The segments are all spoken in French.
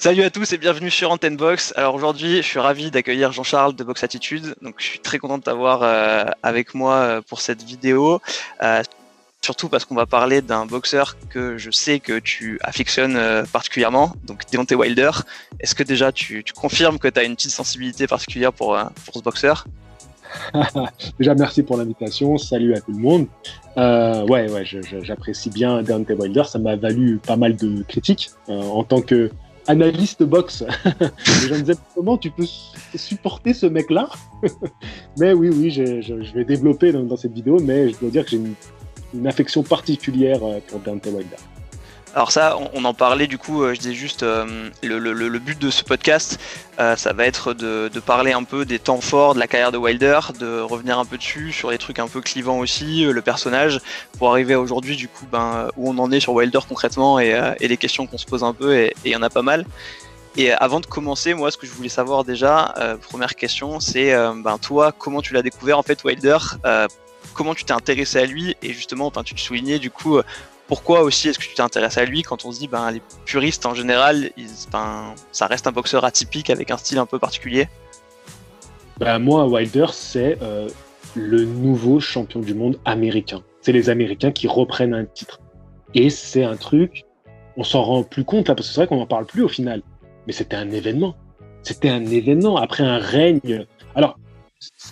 Salut à tous et bienvenue sur Antenne Box. Alors aujourd'hui, je suis ravi d'accueillir Jean-Charles de Box Attitude. Donc je suis très content de t'avoir euh, avec moi euh, pour cette vidéo. Euh, surtout parce qu'on va parler d'un boxeur que je sais que tu affectionnes particulièrement, donc Deontay Wilder. Est-ce que déjà tu, confirmes que tu as une petite sensibilité particulière pour, pour ce boxeur? Déjà, merci pour l'invitation. Salut à tout le monde. ouais, ouais, j'apprécie bien Deontay Wilder. Ça m'a valu pas mal de critiques en tant que analyste boxe. je me disais, comment tu peux supporter ce mec-là Mais oui, oui, je, vais développer dans, cette vidéo, mais je dois dire que j'ai une, affection particulière euh, pour Dante Wilder. Alors ça, on, en parlait du coup, euh, je disais juste, euh, le, but de ce podcast, euh, ça va être de, parler un peu des temps forts de la carrière de Wilder, de revenir un peu dessus, sur les trucs un peu clivants aussi, le personnage, pour arriver aujourd'hui du coup ben, où on en est sur Wilder concrètement et, les questions qu'on se pose un peu, et il y en a pas mal. Et avant de commencer, moi, ce que je voulais savoir déjà, première question, c'est ben, toi, comment tu l'as découvert en fait Wilder Comment tu t'es intéressé à lui Et justement, tu te soulignais du coup pourquoi aussi est-ce que tu t'intéresses à lui quand on se dit ben les puristes en général ben, ça reste un boxeur atypique avec un style un peu particulier? Ben, moi Wilder c'est euh, le nouveau champion du monde américain. C'est les américains qui reprennent un titre. Et c'est un truc on s'en rend plus compte là parce que c'est vrai qu'on n'en parle plus au final. Mais c'était un événement. C'était un événement après un règne. Alors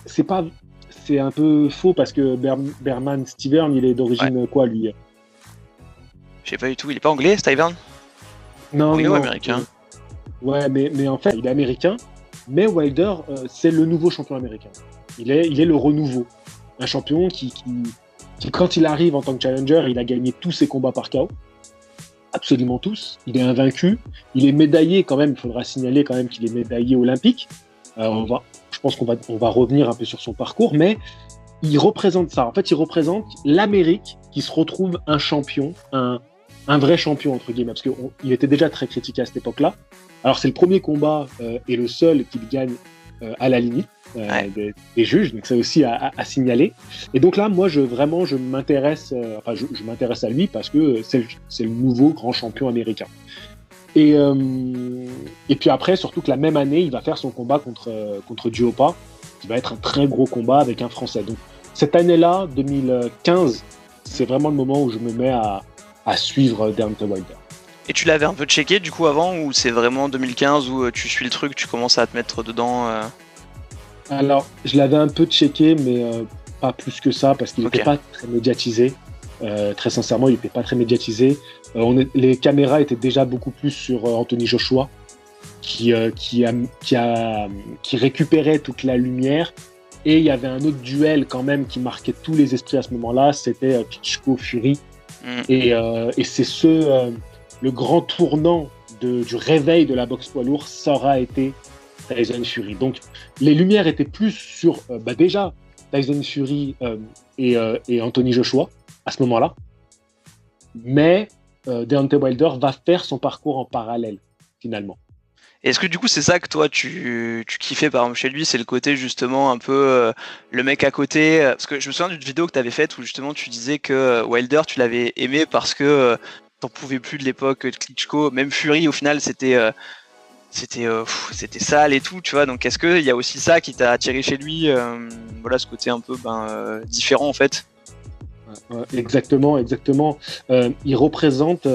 c'est pas c'est un peu faux parce que Berman Stevern il est d'origine quoi lui? Je sais pas du tout. Il est pas anglais, Steven Non, anglais ou américain? Ouais, mais, mais en fait, il est américain. Mais Wilder, euh, c'est le nouveau champion américain. Il est, il est le renouveau. Un champion qui, qui, quand il arrive en tant que challenger, il a gagné tous ses combats par KO. Absolument tous. Il est invaincu. Il est médaillé quand même. Il faudra signaler quand même qu'il est médaillé olympique. Euh, on va, je pense qu'on va, on va revenir un peu sur son parcours, mais il représente ça. En fait, il représente l'Amérique qui se retrouve un champion, un, un vrai champion, entre guillemets, parce qu'il était déjà très critiqué à cette époque-là. Alors, c'est le premier combat euh, et le seul qu'il gagne euh, à la limite euh, des, juges, donc c'est aussi à, signaler. Et donc là, moi, je vraiment, je m'intéresse, enfin, je, m'intéresse à lui parce que c'est le, nouveau grand champion américain. Et, et puis après, surtout que la même année, il va faire son combat contre, contre Duopa, qui va être un très gros combat avec un Français. Donc cette année-là, 2015, c'est vraiment le moment où je me mets à, à suivre Deontay Wilder. Et tu l'avais un peu checké du coup avant ou c'est vraiment 2015 où euh, tu suis le truc, tu commences à te mettre dedans euh Alors, je l'avais un peu checké, mais euh, pas plus que ça parce qu'il n'était pas très médiatisé. très sincèrement, il n'était pas très médiatisé. On les caméras étaient déjà beaucoup plus sur Anthony Joshua, qui, qui, a, qui, a, qui récupérait toute la lumière. Et il y avait un autre duel quand même qui marquait tous les esprits à ce moment-là, c'était Klitschko Fury Mm. Euh, et, c'est ce, euh, le grand tournant du réveil de la boxe poids lourd, ça aura été Tyson Fury. Donc les lumières étaient plus sur, euh, bah déjà, Tyson Fury et, Anthony Joshua à ce moment-là. Mais Deontay Wilder va faire son parcours en parallèle, finalement. Est-ce que du coup c'est ça que toi tu, kiffais par exemple chez lui, c'est le côté justement un peu euh, le mec à côté Parce que je me souviens d'une vidéo que tu avais faite où justement tu disais que euh, Wilder tu l'avais aimé parce que euh, t'en pouvais plus de l'époque de Klitschko, même Fury au final c'était c'était c'était sale et tout, tu vois. Donc est-ce qu'il y a aussi ça qui t'a attiré chez lui Voilà ce côté un peu ben, différent en fait? Exactement, exactement. il représente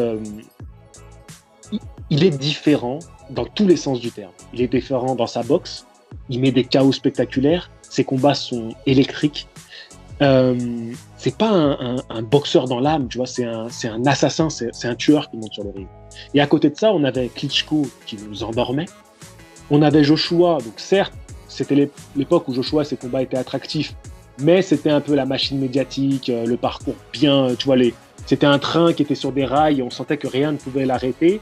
il est différent dans tous les sens du terme. Il est différent dans sa boxe, il met des chaos spectaculaires, ses combats sont électriques. Euh, c'est pas un, boxeur dans l'âme, tu vois, c'est un, un, assassin, c'est un tueur qui monte sur le ring. Et à côté de ça, on avait Klitschko qui nous endormait. On avait Joshua, donc certes, c'était l'époque où Joshua, ses combats étaient attractifs, mais c'était un peu la machine médiatique, euh, le parcours bien, tu vois, les, c'était un train qui était sur des rails, on sentait que rien ne pouvait l'arrêter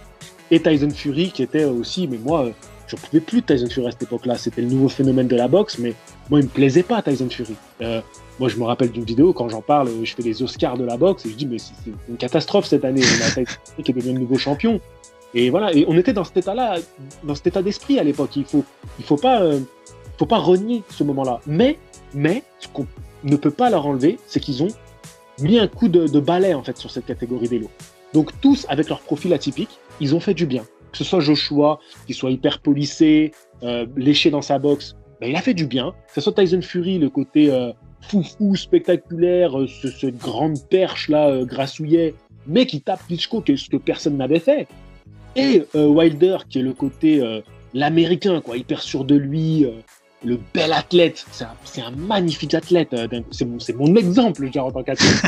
et Tyson Fury qui était aussi, mais moi, je ne pouvais plus de Tyson Fury à cette époque-là. C'était le nouveau phénomène de la boxe, mais moi, il me plaisait pas Tyson Fury. Euh, moi, je me rappelle d'une vidéo, quand j'en parle, je fais les Oscars de la boxe, et je dis, mais c'est une catastrophe cette année. On a Tyson Fury qui est devenu le nouveau champion. Et voilà, et on était dans cet état-là, dans cet état d'esprit à l'époque. Il faut, il faut pas, euh, faut pas renier ce moment-là. Mais, mais, ce qu'on ne peut pas leur enlever, c'est qu'ils ont mis un coup de, de balai, en fait, sur cette catégorie des lots. Donc, tous, avec leur profil atypique, ils ont fait du bien. que ce soit Joshua, qui soit hyper policé, euh, léché dans sa boxe, ben, il a fait du bien. Que ce soit Tyson Fury, le côté euh, foufou, spectaculaire, euh, ce, cette grande perche là, euh, grassouillet, mais qui tape Klitschko, que, ce que personne n'avait fait. Et Wilder, qui est le côté l'américain, quoi, hyper sûr de lui, le bel athlète. C'est un, magnifique athlète. c'est mon, mon exemple, dire, en tant qu'athlète.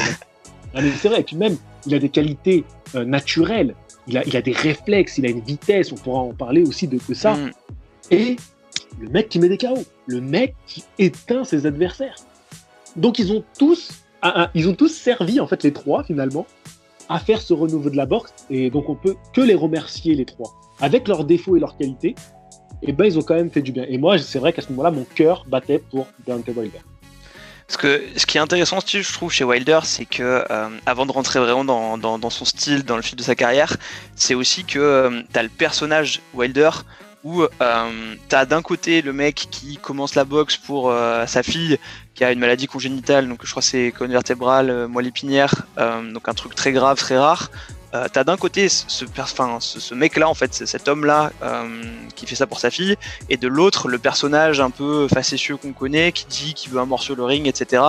C'est vrai. Et puis même, il a des qualités naturelles. Il a, il a des réflexes, il a une vitesse. On pourra en parler aussi de, de ça. Mm. Et le mec qui met des KO, le mec qui éteint ses adversaires. Donc ils ont tous, ils ont tous servi en fait les trois finalement à faire ce renouveau de la boxe. Et donc on peut que les remercier les trois, avec leurs défauts et leurs qualités. Et ben ils ont quand même fait du bien. Et moi c'est vrai qu'à ce moment-là mon cœur battait pour Deontay Wilder. Que ce qui est intéressant, je trouve, chez Wilder, c'est que euh, avant de rentrer vraiment dans, dans, son style, dans le fil de sa carrière, c'est aussi que euh, t'as le personnage Wilder où euh, t'as d'un côté le mec qui commence la boxe pour euh, sa fille qui a une maladie congénitale, donc je crois que c'est colonne vertébrale, euh, moelle épinière, donc un truc très grave, très rare. Euh, t'as d'un côté ce, mec-là, en fait, cet homme-là euh, qui fait ça pour sa fille, et de l'autre, le personnage un peu facétieux qu'on connaît, qui dit qu'il veut un morceau le ring, etc.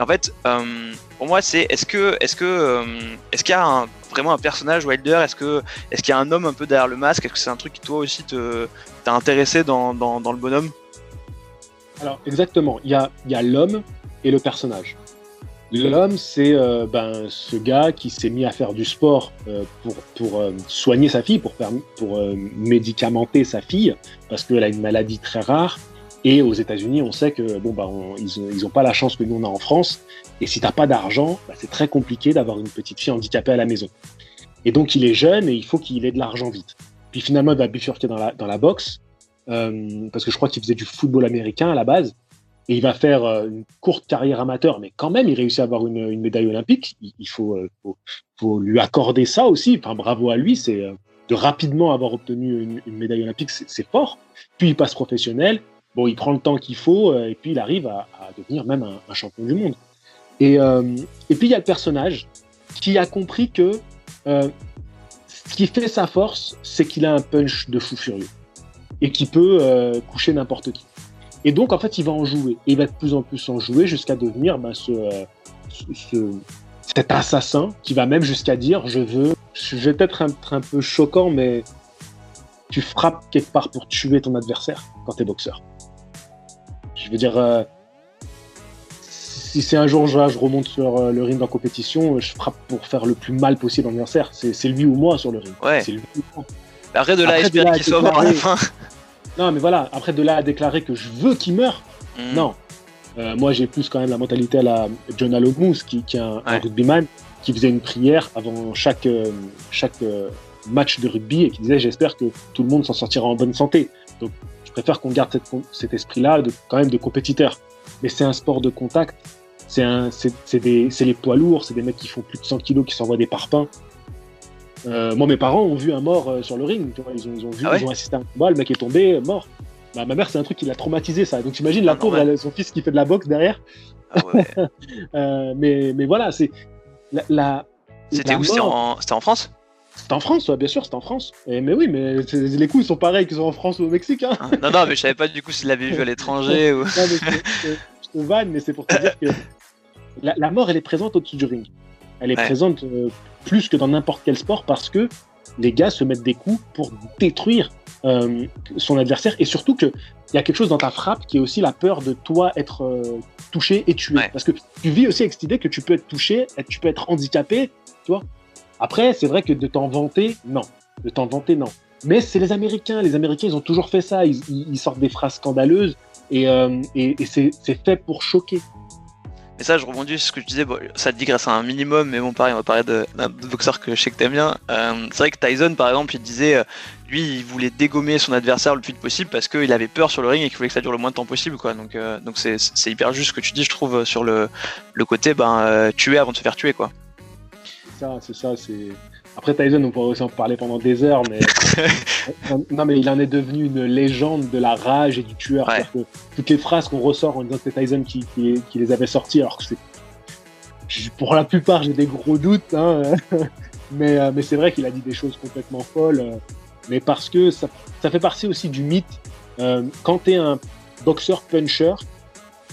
En fait, euh, pour moi, c'est est-ce que, est-ce que, est-ce qu'il y a vraiment un personnage Wilder Est-ce qu'il y a un homme un peu derrière le masque Est-ce que c'est un truc qui toi aussi t'a intéressé dans, le bonhomme? Alors exactement, il y a, il y a l'homme et le personnage. L'homme, c'est euh, ben, ce gars qui s'est mis à faire du sport euh, pour, pour euh, soigner sa fille, pour, faire, médicamenter sa fille, parce qu'elle a une maladie très rare. Et aux États-Unis, on sait que bon, on- ils n'ont ont pas la chance que nous on a en France. Et si t'as pas d'argent, bah, c'est très compliqué d'avoir une petite fille handicapée à la maison. Et donc il est jeune et il faut qu'il ait de l'argent vite. Puis finalement, il va bifurquer dans la, dans la boxe, parce que je crois qu'il faisait du football américain à la base. Et il va faire euh, une courte carrière amateur, mais quand même, il réussit à avoir une, médaille olympique. Il, euh, faut, lui accorder ça aussi. Enfin, bravo à lui, c'est euh, de rapidement avoir obtenu une, médaille olympique, c'est fort. Puis il passe professionnel. Bon, il prend le temps qu'il faut, et puis il arrive à, devenir même un, champion du monde. Et, et puis il y a le personnage qui a compris que ce qui fait sa force, c'est qu'il a un punch de fou furieux et qui peut coucher n'importe qui. Et donc, en fait, il va en jouer. Et il va de plus en plus en jouer jusqu'à devenir ben, ce, euh, ce- ce- cet assassin qui va même jusqu'à dire Je veux. Je vais peut-être être un peu choquant, mais tu frappes quelque part pour tuer ton adversaire quand tu es boxeur. Je veux dire, euh, si c'est un jour je, je remonte sur euh, le ring en compétition, je frappe pour faire le plus mal possible à mon adversaire. C'est lui ou moi sur le ring. Ouais. C'est lui ou moi. Arrête de là, Après, espérer qu'il soit mort à la fin. Non, mais voilà, après de là à déclarer que je veux qu'il meure, Mm. non. Euh, moi, j'ai plus quand même la mentalité à la John Alogmous, qui, qui est un, rugbyman, qui faisait une prière avant chaque, euh, chaque euh, match de rugby et qui disait J'espère que tout le monde s'en sortira en bonne santé. Donc, je préfère qu'on garde cette, cet esprit-là, de, quand même de compétiteur. Mais c'est un sport de contact. C'est les poids lourds, c'est des mecs qui font plus de 100 kilos, qui s'envoient des parpaings. Euh, moi, mes parents ont vu un mort euh, sur le ring. Tu vois, ils, ont, ils ont vu, Ah ouais ils ont assisté à un combat, le mec est tombé, mort. Bah, ma mère, c'est un truc qui l'a traumatisé, ça. Donc, t'imagines la Ah, pauvre, son fils qui fait de la boxe derrière. Ah ouais. Euh, mais, mais voilà, c'est. La, la- C'était où? C'était en, c'était en France? C'est en France, ouais, bien sûr, c'est en France. Et, mais oui, mais les coups ils sont pareils qu'ils sont en France ou au Mexique. Hein. Ah, Non, non, mais je savais pas du coup s'il l'avait vu à l'étranger ou. Non, mais je, je- je te vanne, mais c'est pour te dire que la, la mort, elle est présente au-dessus du ring. Elle est présente plus que dans n'importe quel sport parce que les gars se mettent des coups pour détruire euh, son adversaire et surtout que il y a quelque chose dans ta frappe qui est aussi la peur de toi être euh, touché et tué. Ouais. Parce que tu vis aussi avec cette idée que tu peux être touché, tu peux être handicapé, tu vois. Après, c'est vrai que de t'en vanter, non. De t'en vanter, non. Mais c'est les Américains. Les Américains, ils ont toujours fait ça. Ils, sortent des phrases scandaleuses et, euh, et, c'est fait pour choquer. Et ça, je rebondis sur ce que je disais, bon, ça te digresse un minimum, mais bon, pareil, on va parler d'un boxeur que je sais que t'aimes bien. Euh, c'est vrai que Tyson, par exemple, il disait, euh, lui, il voulait dégommer son adversaire le plus vite possible parce qu'il avait peur sur le ring et qu'il voulait que ça dure le moins de temps possible, quoi. Donc, euh, donc c'est, hyper juste ce que tu dis, je trouve, sur le, le côté, ben, tuer avant de se faire tuer, quoi. C'est ça, c'est ça. C'est après Tyson, on pourrait aussi en parler pendant des heures, mais non, mais il en est devenu une légende de la rage et du tueur. Ouais. C'est-à-dire que toutes les phrases qu'on ressort en disant que c'est Tyson qui, qui, qui les avait sorties, alors que c'est pour la plupart, j'ai des gros doutes, hein, mais, euh, mais c'est vrai qu'il a dit des choses complètement folles. euh, mais parce que ça, ça fait partie aussi du mythe. Euh, quand tu es un boxeur puncher,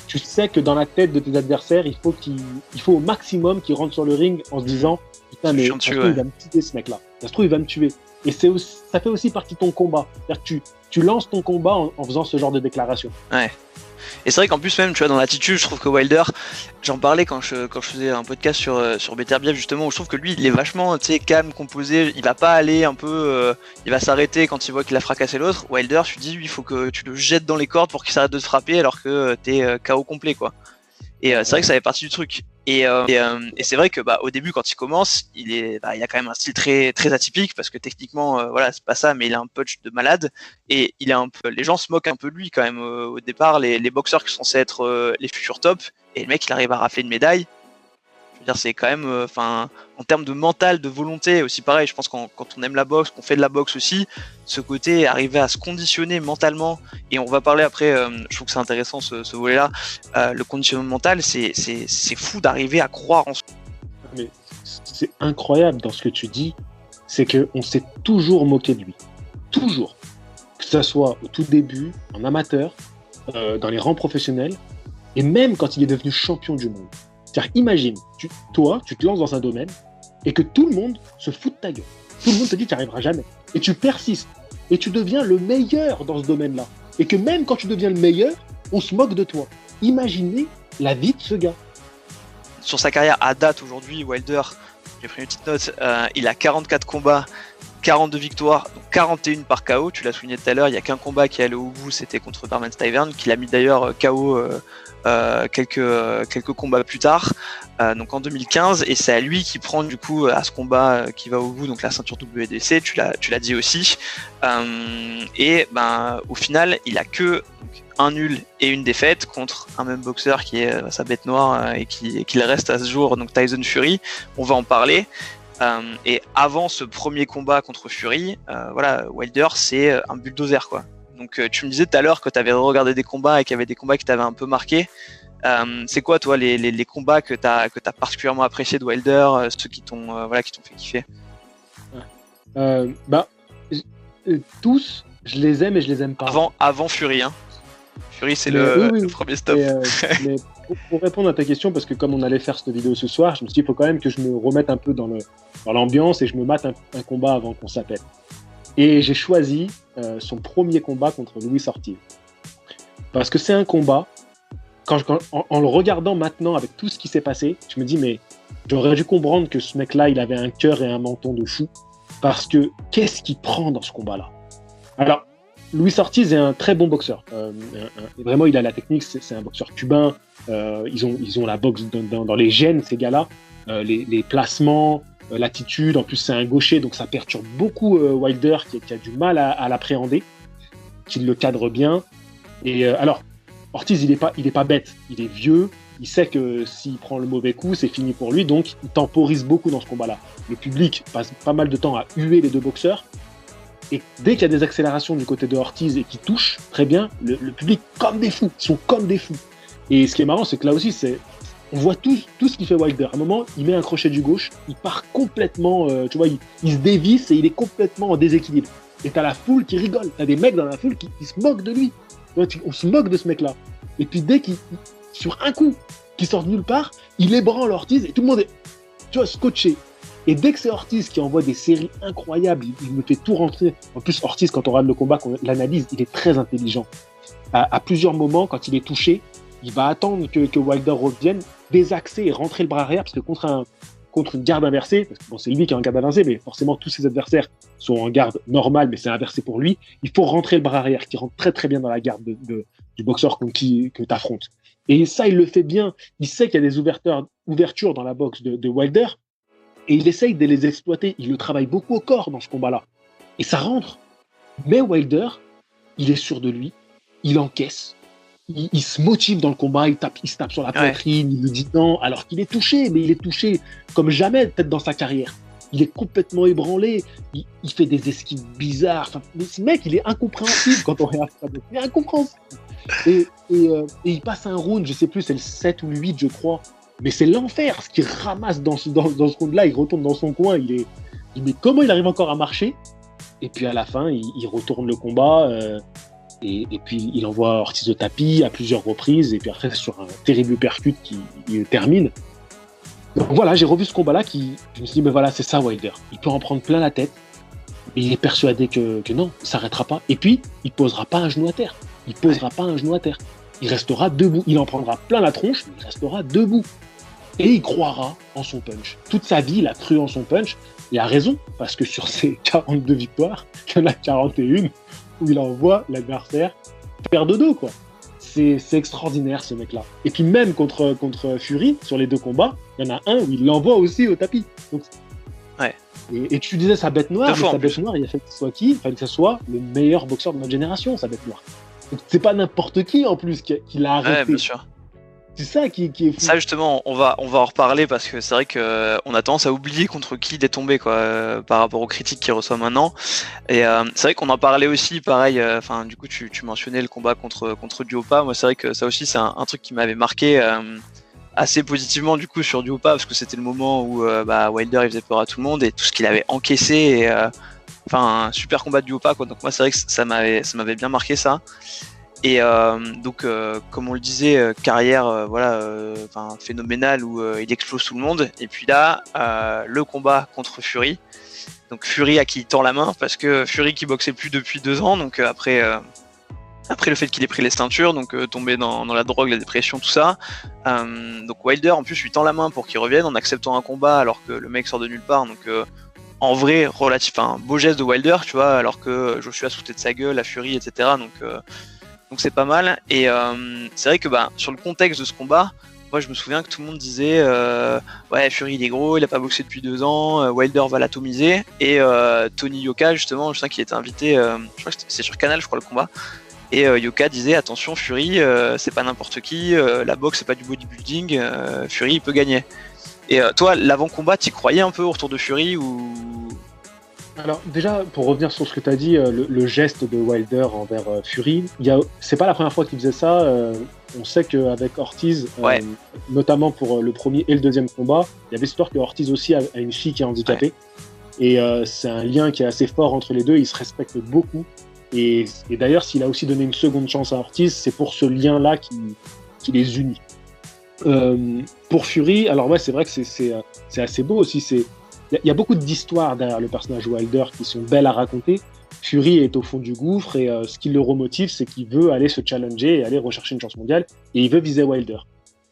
tu sais que dans la tête de tes adversaires, il faut, qu'il, il faut au maximum qu'ils rentrent sur le ring en se disant Putain, mais ça se trouve, il va me tuer ce mec-là. Ça se trouve, il va me tuer. Et c'est ça fait aussi partie de ton combat. C'est-à-dire que tu, tu lances ton combat en, en faisant ce genre de déclaration. Ouais. Et c'est vrai qu'en plus même, tu vois, dans l'attitude, je trouve que Wilder, j'en parlais quand je, quand je faisais un podcast sur, euh, sur Beterbiev justement, où je trouve que lui, il est vachement, tu sais, calme, composé, il va pas aller un peu, euh, il va s'arrêter quand il voit qu'il a fracassé l'autre. Wilder, tu dis, lui, il faut que tu le jettes dans les cordes pour qu'il s'arrête de te frapper alors que euh, t'es KO complet, quoi. Et c'est vrai que ça fait partie du truc. Et, euh, euh, et, c'est vrai que bah, au début, quand il commence, il est, bah, il a quand même un style très très atypique parce que techniquement, euh, voilà, c'est pas ça, mais il a un punch de malade et il est un peu. Les gens se moquent un peu de lui quand même au départ. Les, les boxeurs qui sont censés être les futurs top et le mec, il arrive à rafler une médaille c'est quand même, euh, en termes de mental, de volonté, aussi pareil. Je pense quand, quand on aime la boxe, qu'on fait de la boxe aussi, ce côté arriver à se conditionner mentalement. Et on va parler après. Euh, je trouve que c'est intéressant ce, volet-là. Euh, le conditionnement mental, c'est c'est fou d'arriver à croire en. Mais c'est incroyable dans ce que tu dis, c'est que on s'est toujours moqué de lui, toujours. Que ce soit au tout début, en amateur, dans les rangs professionnels, et même quand il est devenu champion du monde. C'est-à-dire, imagine, toi, tu te lances dans un domaine et que tout le monde se fout de ta gueule. Tout le monde te dit que tu n'y arriveras jamais. Et tu persistes. Et tu deviens le meilleur dans ce domaine-là. Et que même quand tu deviens le meilleur, on se moque de toi. Imaginez la vie de ce gars. Sur sa carrière à date aujourd'hui, Wilder, j'ai pris une petite note, euh, il a 44 combats, 42 victoires, 41 par KO. Tu l'as souligné tout à l'heure, il n'y a qu'un combat qui allait au bout, c'était contre Barman Stivern, qui l'a mis d'ailleurs euh, KO euh, euh, quelques, euh, quelques combats plus tard, euh, donc en 2015, et c'est à lui qui prend du coup à ce combat qui va au bout, donc la ceinture WDC, tu l'as, dit aussi, et ben au final il a que un nul et une défaite contre un même boxeur qui est sa bête noire et qui, qui reste à ce jour, donc Tyson Fury. On va en parler. et avant ce premier combat contre Fury, voilà, Wilder c'est un bulldozer quoi. Donc euh, tu me disais tout à l'heure que tu avais regardé des combats et qu'il y avait des combats qui t'avaient un peu marqué. Euh, c'est quoi toi les, les, combats que tu as, que as particulièrement apprécié de Wilder, euh, ceux qui t'ont voilà, qui fait kiffer? Bah, Tous, je les aime et je les aime pas. Avant, avant Fury, hein. Fury c'est le, premier stop. pour, répondre à ta question, parce que comme on allait faire cette vidéo ce soir, je me suis dit il faut quand même que je me remette un peu dans l'ambiance dans et je me mate un, un combat avant qu'on s'appelle. Et j'ai choisi euh, son premier combat contre Louis Ortiz. Parce que c'est un combat, quand, en, le regardant maintenant avec tout ce qui s'est passé, je me dis, mais j'aurais dû comprendre que ce mec-là, il avait un cœur et un menton de fou. Parce que qu'est-ce qu'il prend dans ce combat-là? Alors, Louis Ortiz est un très bon boxeur. Euh, vraiment, il a la technique, c'est un boxeur cubain. Euh, ils, ont, ils ont la boxe dans, les gènes, ces gars-là. Les, placements, l'attitude. En plus, c'est un gaucher, donc ça perturbe beaucoup euh, Wilder qui, a du mal à, l'appréhender, qu'il le cadre bien. Et euh, alors, Ortiz, il n'est pas, pas bête, il est vieux. Il sait que s'il prend le mauvais coup, c'est fini pour lui, donc il temporise beaucoup dans ce combat-là. Le public passe pas mal de temps à huer les deux boxeurs. Et dès qu'il y a des accélérations du côté de Ortiz et qui touche très bien, le, le, public, comme des fous, sont comme des fous. Et ce qui est marrant, c'est que là aussi, c'est on voit tout, tout ce qu'il fait Wilder. À un moment, il met un crochet du gauche, il part complètement, euh, tu vois, il, se dévisse et il est complètement en déséquilibre. Et t'as la foule qui rigole, t'as des mecs dans la foule qui, se moquent de lui. On se moque de ce mec-là. Et puis dès qu'il, sur un coup, qui sort de nulle part, il ébranle Ortiz et tout le monde est, tu vois, scotché. Et dès que c'est Ortiz qui envoie des séries incroyables, il, me fait tout rentrer. En plus, Ortiz, quand on regarde le combat, qu'on l'analyse, il est très intelligent. À, plusieurs moments, quand il est touché, il va attendre que, Wilder revienne désaxer et rentrer le bras arrière, parce que contre, un, une garde inversée, parce que bon, c'est lui qui est en garde inversée, mais forcément tous ses adversaires sont en garde normale, mais c'est inversé pour lui, il faut rentrer le bras arrière, qui rentre très très bien dans la garde de, du boxeur que tu affrontes. Et ça, il le fait bien. Il sait qu'il y a des ouvertures, dans la boxe de Wilder, et il essaye de les exploiter. Il le travaille beaucoup au corps dans ce combat-là. Et ça rentre. Mais Wilder, il est sûr de lui, il encaisse, il, se motive dans le combat, il, tape, il se tape sur la poitrine, il lui dit non, alors qu'il est touché, mais il est touché comme jamais peut-être dans sa carrière. Il est complètement ébranlé, il, fait des esquives bizarres. mais ce mec, il est incompréhensible quand on regarde ça. Il est incompréhensible. Et, euh, et, il passe un round, je sais plus, c'est le 7 ou le 8, je crois. Mais c'est l'enfer, ce qu'il ramasse dans ce, dans, ce round-là. Il retourne dans son coin, il est. Il, mais comment il arrive encore à marcher? Et puis à la fin, il, retourne le combat. Et, puis il envoie Ortiz au tapis à plusieurs reprises. Et puis après, sur un terrible percute qui termine. Donc voilà, j'ai revu ce combat-là qui. Je me suis dit, mais voilà, c'est ça Wilder. Il peut en prendre plein la tête. Mais il est persuadé que, non, il s'arrêtera pas. Et puis, il posera pas un genou à terre. Il posera pas un genou à terre. Il restera debout. Il en prendra plein la tronche, mais il restera debout. Et il croira en son punch. Toute sa vie, il a cru en son punch. Il a raison, parce que sur ses 42 victoires, il y en a 41 où il envoie l'adversaire faire dodo, quoi. C'est extraordinaire, ce mec-là. Et puis même contre, contre Fury, sur les deux combats, il y en a un où il l'envoie aussi au tapis. ouais. Et, tu disais sa bête noire, mais sa bête noire, il a fait que ce soit qui? Il fallait que ce soit le meilleur boxeur de notre génération, sa bête noire. C'est pas n'importe qui en plus qui, l'a arrêté. Ouais, bien sûr. C'est ça qui, est fou. Ça justement, on va, on va en reparler parce que c'est vrai qu'on euh, a tendance à oublier contre qui il est tombé quoi, euh, par rapport aux critiques qu'il reçoit maintenant. Et euh, c'est vrai qu'on en parlait aussi, pareil. Enfin, du coup, tu, mentionnais le combat contre contre Duopa. Moi, c'est vrai que ça aussi, c'est un, truc qui m'avait marqué assez positivement du coup sur Duopa parce que c'était le moment où bah, Wilder il faisait peur à tout le monde et tout ce qu'il avait encaissé. Et, enfin, un super combat de Duopa quoi. Donc moi, c'est vrai que ça m'avait bien marqué ça. Et euh, donc, euh, comme on le disait, euh, carrière voilà, phénoménale où il explose tout le monde. Et puis là, le combat contre Fury. Donc Fury à qui il tend la main parce que Fury qui boxait plus depuis deux ans. Donc après, après le fait qu'il ait pris les ceintures, donc tombé dans, dans, la drogue, la dépression, tout ça. donc Wilder en plus lui tend la main pour qu'il revienne en acceptant un combat alors que le mec sort de nulle part. Donc en vrai, relatif, un beau geste de Wilder, tu vois, alors que Joshua sautait de sa gueule, la Fury, etc. Donc donc c'est pas mal. Et euh, c'est vrai que bah, sur le contexte de ce combat, moi je me souviens que tout le monde disait euh, ouais Fury il est gros, il a pas boxé depuis deux ans, euh, Wilder va l'atomiser. Et Tony Yoka justement, je sais qu'il était invité, je crois que c'est sur Canal je crois le combat. Et Yoka disait attention Fury, c'est pas n'importe qui, la boxe c'est pas du bodybuilding, Fury il peut gagner. Et toi l'avant-combat, tu croyais un peu au retour de Fury ou alors déjà, pour revenir sur ce que tu as dit, euh, le, geste de Wilder envers euh, Fury, c'est pas la première fois qu'il faisait ça. Euh, on sait qu'avec Ortiz, notamment pour le premier et le deuxième combat, il y avait cette histoire que Ortiz aussi a, une fille qui est handicapée. Et c'est un lien qui est assez fort entre les deux, ils se respectent beaucoup. Et, d'ailleurs, s'il a aussi donné une seconde chance à Ortiz, c'est pour ce lien-là qui, qui, les unit. pour Fury, alors ouais, c'est vrai que c'est assez beau aussi. C'est il y, a beaucoup d'histoires derrière le personnage Wilder qui sont belles à raconter. Fury est au fond du gouffre et euh, ce qui le remotive, c'est qu'il veut aller se challenger et aller rechercher une chance mondiale et il veut viser Wilder.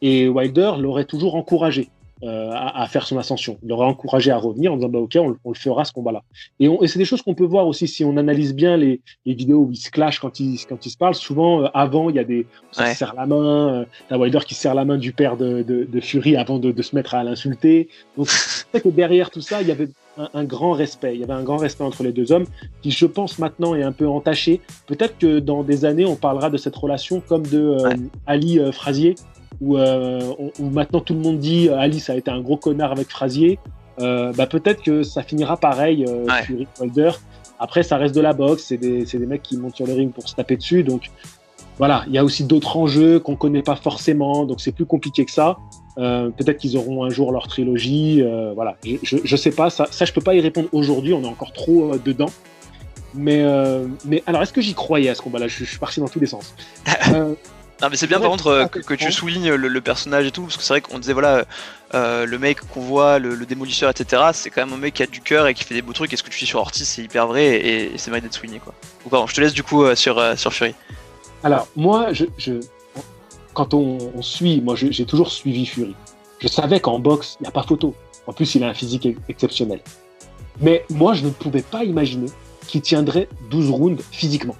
Et Wilder l'aurait toujours encouragé. Euh, à, faire son ascension. Il l'aurait encouragé à revenir en disant bah, ok, on, le fera ce combat-là. Et, c'est des choses qu'on peut voir aussi si on analyse bien les, vidéos où ils se clashent quand ils, quand ils se parlent. Souvent, euh, avant, il y a des. Ça serre la main. Euh, t'as Wilder qui serre la main du père de, de, Fury avant de, de, se mettre à l'insulter. Donc, c'est que derrière tout ça, il y avait un, grand respect. Il y avait un grand respect entre les deux hommes qui, je pense, maintenant est un peu entaché. Peut-être que dans des années, on parlera de cette relation comme de Ali Frazier euh, où, maintenant tout le monde dit euh, Alice a été un gros connard avec Frazier, euh, bah peut-être que ça finira pareil sur Rick Holder. Après, ça reste de la boxe, c'est des, des, mecs qui montent sur le ring pour se taper dessus. Donc voilà, il y a aussi d'autres enjeux qu'on connaît pas forcément, donc c'est plus compliqué que ça. peut-être qu'ils auront un jour leur trilogie. voilà, je, je, sais pas, ça, ça je peux pas y répondre aujourd'hui, on est encore trop dedans. Mais, mais alors, est-ce que j'y croyais à ce combat-là? Je, je, suis parti dans tous les sens. Non mais c'est bien par contre euh, que, tu soulignes le, personnage et tout, parce que c'est vrai qu'on disait voilà, euh, le mec qu'on voit, le, démolisseur, etc., c'est quand même un mec qui a du cœur et qui fait des beaux trucs, et ce que tu dis sur Ortiz c'est hyper vrai et, c'est vrai d'être souligné quoi. Ou pardon, je te laisse du coup euh, sur, sur Fury. Alors moi, je, quand on, suit, moi j'ai toujours suivi Fury. Je savais qu'en boxe, il n'y a pas photo. En plus, il a un physique exceptionnel. Mais moi, je ne pouvais pas imaginer qu'il tiendrait 12 rounds physiquement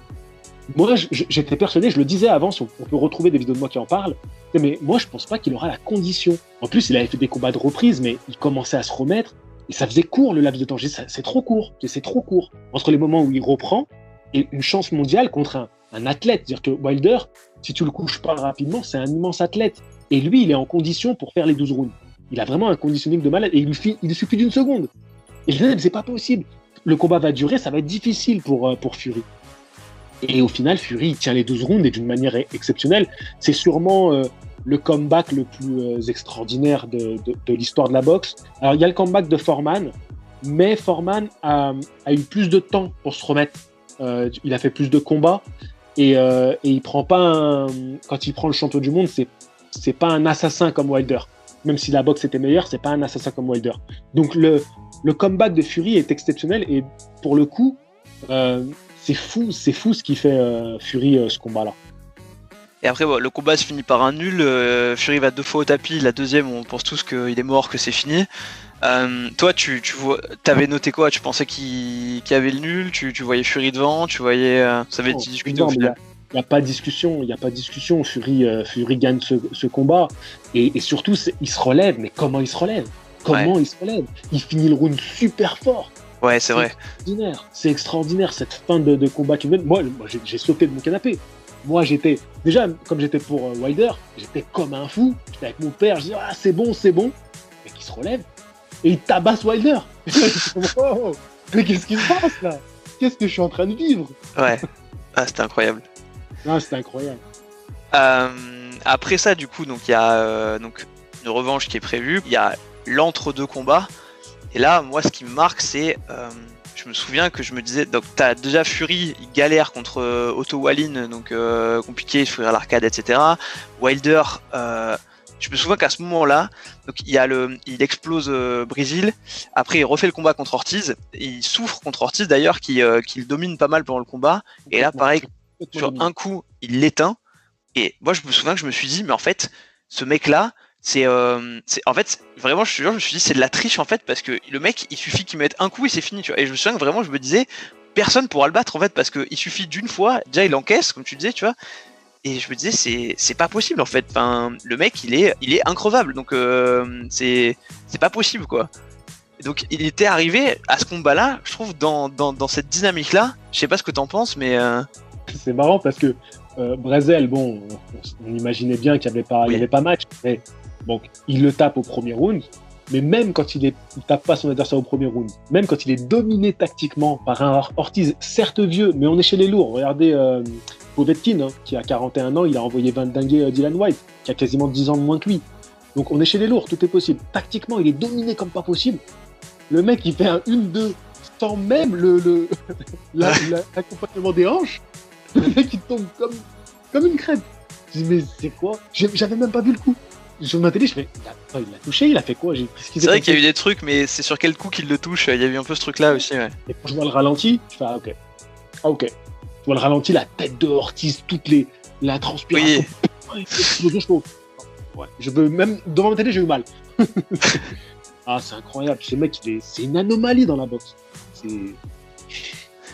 moi, j'étais persuadé, je le disais avant, on peut retrouver des vidéos de moi qui en parlent, mais moi, je pense pas qu'il aura la condition. En plus, il avait fait des combats de reprise, mais il commençait à se remettre, et ça faisait court le laps de temps. C'est trop court, c'est trop court. Entre les moments où il reprend et une chance mondiale contre un, athlète. C'est-à-dire que Wilder, si tu le couches pas rapidement, c'est un immense athlète. Et lui, il est en condition pour faire les 12 rounds. Il a vraiment un conditioning de malade, et il lui, suffit d'une seconde. Et je c'est pas possible. Le combat va durer, ça va être difficile pour, euh, pour Fury. Et au final, Fury tient les 12 rounds et d'une manière exceptionnelle. C'est sûrement euh, le comeback le plus euh, extraordinaire de, l'histoire de la boxe. Alors, il y a le comeback de Foreman, mais Foreman a, eu plus de temps pour se remettre. Euh, il a fait plus de combats et, il prend pas un, quand il prend le champion du monde, c'est c'est pas un assassin comme Wilder. Même si la boxe était meilleure, c'est pas un assassin comme Wilder. Donc le le comeback de Fury est exceptionnel et pour le coup, c'est fou, c'est fou ce qui fait Fury ce combat-là. Et après, le combat se finit par un nul. Fury va deux fois au tapis. La deuxième, on pense tous qu'il est mort, que c'est fini. Euh, toi, tu, tu vois, avais noté quoi? Tu pensais qu'il y avait le nul? Tu, voyais Fury devant? Tu voyais. Euh, ça avait été discuté au final? il n'y a pas de discussion, il n'y a pas de discussion. Fury, euh, Fury gagne ce, combat et, surtout il se relève. Mais comment il se relève? Comment il se relève? Il finit le round super fort. Ouais, c'est vrai. Extraordinaire. C'est extraordinaire cette fin de, combat qui vient. Moi, moi j'ai sauté de mon canapé. Moi, j'étais déjà comme j'étais pour Wilder, j'étais comme un fou. J'étais avec mon père. Je disais ah c'est bon, c'est bon. Mais qui se relève et il tabasse Wilder. mais qu'est-ce qui se passe là? Qu'est-ce que je suis en train de vivre? Ouais, ah, c'était incroyable. Ah, c'était incroyable. Euh, après ça, du coup, donc il y a euh, donc une revanche qui est prévue. Il y a l'entre-deux combats. Et là, moi, ce qui me marque, c'est euh, je me souviens que je me disais, donc t'as déjà Fury, il galère contre Otto Wallin, donc compliqué, il à l'arcade, etc. Wilder, je me souviens qu'à ce moment-là, donc il y a le, il explose euh, Brésil. Après, il refait le combat contre Ortiz. Il souffre contre Ortiz d'ailleurs, qui, euh, qui le domine pas mal pendant le combat. Et là, pareil, sur un coup, il l'éteint. Et moi, je me souviens que je me suis dit, mais en fait, ce mec-là, c'est, euh, en fait, vraiment, je, je me suis dit, c'est de la triche en fait, parce que le mec, il suffit qu'il mette un coup et c'est fini. Tu vois. Et je me souviens que vraiment, je me disais, personne pourra le battre en fait, parce qu'il suffit d'une fois, déjà il encaisse, comme tu disais, tu vois. Et je me disais, c'est, c'est pas possible en fait. Enfin, le mec, il est, il est increvable. Donc, euh, c'est, c'est pas possible quoi. donc, il était arrivé à ce combat-là, je trouve, dans, dans, dans cette dynamique-là. Je sais pas ce que t'en penses, mais. Euh, c'est marrant parce que euh, bon, on, imaginait bien qu'il n'y avait, pas, il y avait pas match. Mais bon, il le tape au premier round. Mais même quand il, il tape pas son adversaire au premier round, même quand il est dominé tactiquement par un Ortiz, certes vieux, mais on est chez les lourds. Regardez euh, Povetkin, hein, qui a 41 ans, il a envoyé 20 dinguer euh, Dylan White, qui a quasiment 10 ans de moins que lui. Donc on est chez les lourds, tout est possible. Tactiquement, il est dominé comme pas possible. Le mec, il fait un 1-2 sans même le, le l'accompagnement des hanches. Le mec, il tombe comme, comme une crêpe. Je dis, mais c'est quoi? J'avais même pas vu le coup. Sur ma télé, je fais, il l'a touché, il a fait quoi? C'est vrai qu'il y a eu des trucs, mais c'est sur quel coup qu'il le touche Il y a eu un peu ce truc-là aussi, ouais. Et quand je vois le ralenti, je fais, ah, ok. Ah, ok. Je vois le ralenti, la tête de Ortiz, toutes les, la transpiration. Oui. Ouais, je veux même devant ma télé, j'ai eu mal. ah, c'est incroyable. Ce mec, c'est une anomalie dans la boxe.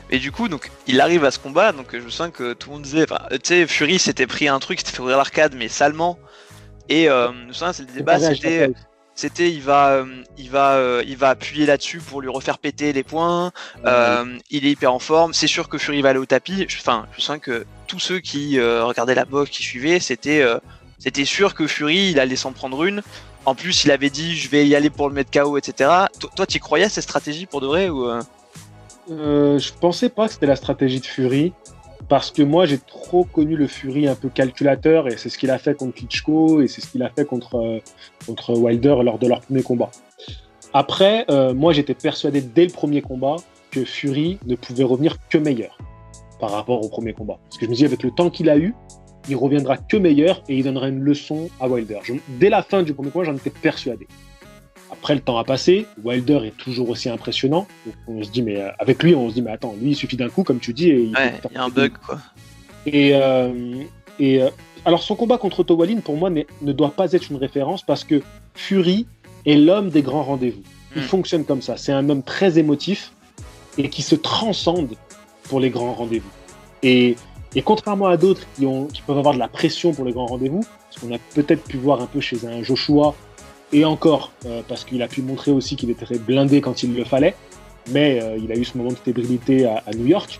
Et du coup, donc, il arrive à ce combat. Donc, je sens que tout le monde disait, tu sais, Fury s'était pris un truc, s'était fait ouvrir l'arcade, mais salement. Et euh, ça, c'est le débat, c'était c'était il va euh, il va euh, il va appuyer là-dessus pour lui refaire péter les points. Euh, il est hyper en forme. C'est sûr que Fury va aller au tapis. Enfin, je sens que tous ceux qui regardaient la boxe, qui suivaient, c'était c'était sûr que Fury il allait s'en prendre une. En plus, il avait dit je vais y aller pour le mettre KO, etc. toi, tu y croyais à cette stratégie pour de vrai ou Je pensais pas que c'était la stratégie de Fury parce que moi j'ai trop connu le Fury un peu calculateur et c'est ce qu'il a fait contre Klitschko et c'est ce qu'il a fait contre, euh, Wilder lors de leur premier combat. Après, euh, moi j'étais persuadé dès le premier combat que Fury ne pouvait revenir que meilleur par rapport au premier combat. Parce que je me dis avec le temps qu'il a eu, il reviendra que meilleur et il donnera une leçon à Wilder. dès la fin du premier combat, j'en étais persuadé. Après, le temps a passé. Wilder est toujours aussi impressionnant. on se dit, mais euh, avec lui, on se dit, mais attends, lui, il suffit d'un coup, comme tu dis. Et il, y a un bug, quoi. Et, euh, et euh, alors, son combat contre Otto Wallin, pour moi, ne doit pas être une référence parce que Fury est l'homme des grands rendez-vous. Il hmm. fonctionne comme ça. C'est un homme très émotif et qui se transcende pour les grands rendez-vous. Et, et contrairement à d'autres qui, qui peuvent avoir de la pression pour les grands rendez-vous, ce qu'on a peut-être pu voir un peu chez un Joshua et encore, euh, parce qu'il a pu montrer aussi qu'il était très blindé quand il le fallait, mais euh, il a eu ce moment de fébrilité à, New York.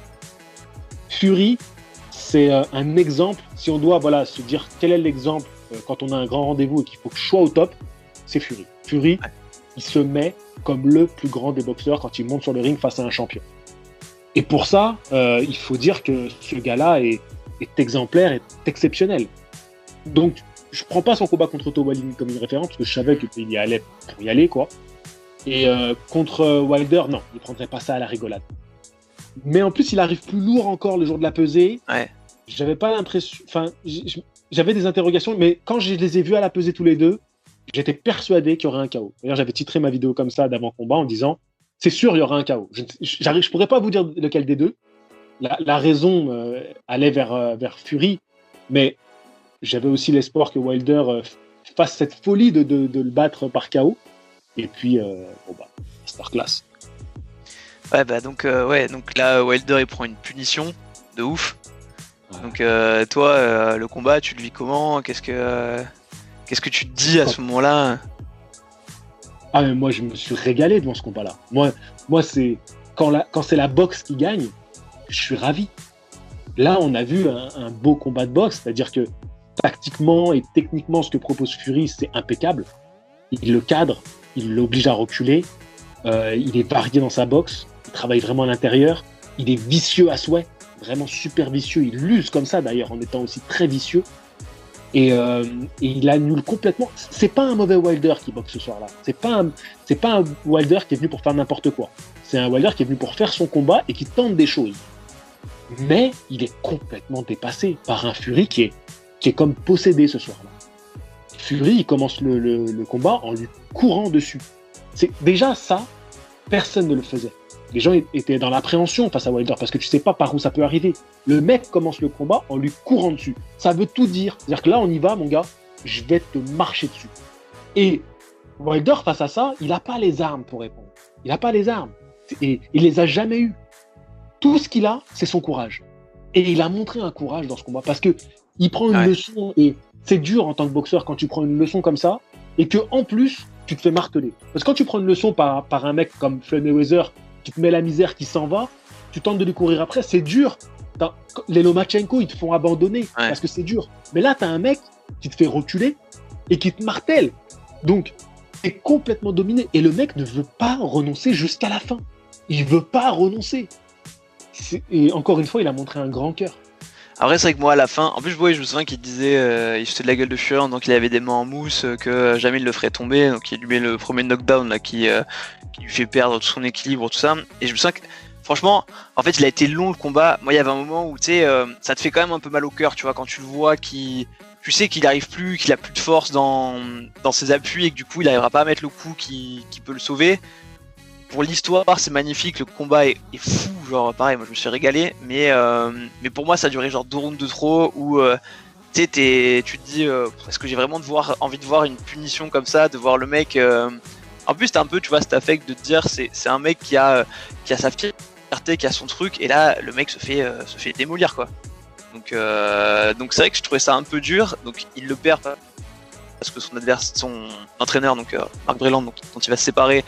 Fury, c'est euh, un exemple, si on doit voilà, se dire quel est l'exemple quand on a un grand rendez-vous et qu'il faut que je sois au top, c'est Fury. Fury, il se met comme le plus grand des boxeurs quand il monte sur le ring face à un champion. Et pour ça, il faut dire que ce gars-là est, est exemplaire, est exceptionnel. Donc, je prends pas son combat contre Otto comme une référence parce que je savais qu'il y allait pour y aller, quoi. Et euh, contre Wilder, non, il prendrait pas ça à la rigolade. Mais en plus, il arrive plus lourd encore le jour de la pesée. Ouais. J'avais pas l'impression. Enfin, j'avais des interrogations, mais quand je les ai vus à la pesée tous les deux, j'étais persuadé qu'il y aurait un chaos. D'ailleurs, j'avais titré ma vidéo comme ça d'avant combat en disant c'est sûr, il y aura un chaos. Je ne pourrais pas vous dire lequel des deux. La, raison euh, allait vers, euh, vers Fury, mais j'avais aussi l'espoir que Wilder euh, fasse cette folie de, de, le battre par chaos. Et puis, bon bah, star class. Ouais, bah donc, ouais, donc là, Wilder il prend une punition de ouf. Donc, toi, le combat, tu le vis comment? Qu'est-ce que qu'est-ce que tu te dis à ce moment-là? Ah, mais moi, je me suis régalé devant ce combat-là. Moi, moi c'est quand, quand c'est la boxe qui gagne, je suis ravi. Là, on a vu un, beau combat de boxe, c'est-à-dire que tactiquement et techniquement, ce que propose Fury, c'est impeccable. Il le cadre, il l'oblige à reculer, euh, il est varié dans sa boxe, il travaille vraiment à l'intérieur, il est vicieux à souhait, vraiment super vicieux. Il l'use comme ça d'ailleurs, en étant aussi très vicieux. Euh, et, il annule complètement. C'est pas un mauvais Wilder qui boxe ce soir-là. C'est pas c'est pas un Wilder qui est venu pour faire n'importe quoi. C'est un Wilder qui est venu pour faire son combat et qui tente des choses. Mais il est complètement dépassé par un Fury qui est, qui est comme possédé ce soir-là. Fury, il commence le, combat en lui courant dessus. C'est déjà ça, personne ne le faisait les gens étaient dans l'appréhension face à Wilder parce que tu sais pas par où ça peut arriver. Le mec commence le combat en lui courant dessus. Ça veut tout dire. C'est-à-dire que là, on y va, mon gars, je vais te marcher dessus. Et Wilder, face à ça, il n'a pas les armes pour répondre. Il n'a pas les armes. Et il les a jamais eues. Tout ce qu'il a, c'est son courage. Et il a montré un courage dans ce combat parce que il prend une leçon et c'est dur en tant que boxeur quand tu prends une leçon comme ça et que en plus tu te fais marteler. Parce que quand tu prends une leçon par, par un mec comme Floyd Mayweather tu te mets la misère qui s'en va, tu tentes de lui courir après, c'est dur. Les Lomachenko, ils te font abandonner parce que c'est dur. Mais là, tu as un mec qui te fait reculer et qui te martèle. Donc, tu es complètement dominé. Et le mec ne veut pas renoncer jusqu'à la fin. Il veut pas renoncer. Et encore une fois, il a montré un grand cœur. Après, c'est vrai que moi, à la fin, en plus, je me souviens qu'il disait, euh, il se de la gueule de Fury, donc il avait des mains en mousse, euh, que jamais il le ferait tomber, donc il lui met le premier knockdown là, qui, euh, qui lui fait perdre tout son équilibre, tout ça. Et je me sens que, franchement, en fait, il a été long le combat. Moi, il y avait un moment où, tu sais, ça te fait quand même un peu mal au cœur, tu vois, quand tu le vois qui. Tu sais qu'il arrive plus, qu'il a plus de force dans, dans ses appuis et que du coup, il n'arrivera pas à mettre le coup qui peut le sauver. Pour l'histoire, c'est magnifique, le combat est, fou, genre pareil, moi je me suis régalé, mais, euh, mais pour moi ça a duré genre deux rounds de trop où euh, tu te dis est-ce que j'ai vraiment envie de voir une punition comme ça, de voir le mec en plus, t'as un peu, tu vois, cet affect de te dire, c'est, un mec qui a, qui a sa fierté, qui a son truc, et là, le mec se fait, euh, se fait démolir, quoi. Donc, euh, donc c'est vrai que je trouvais ça un peu dur. Donc, il le perd parce que son adversaire, son entraîneur, donc euh, Marc Breland, donc, dont il va se séparer,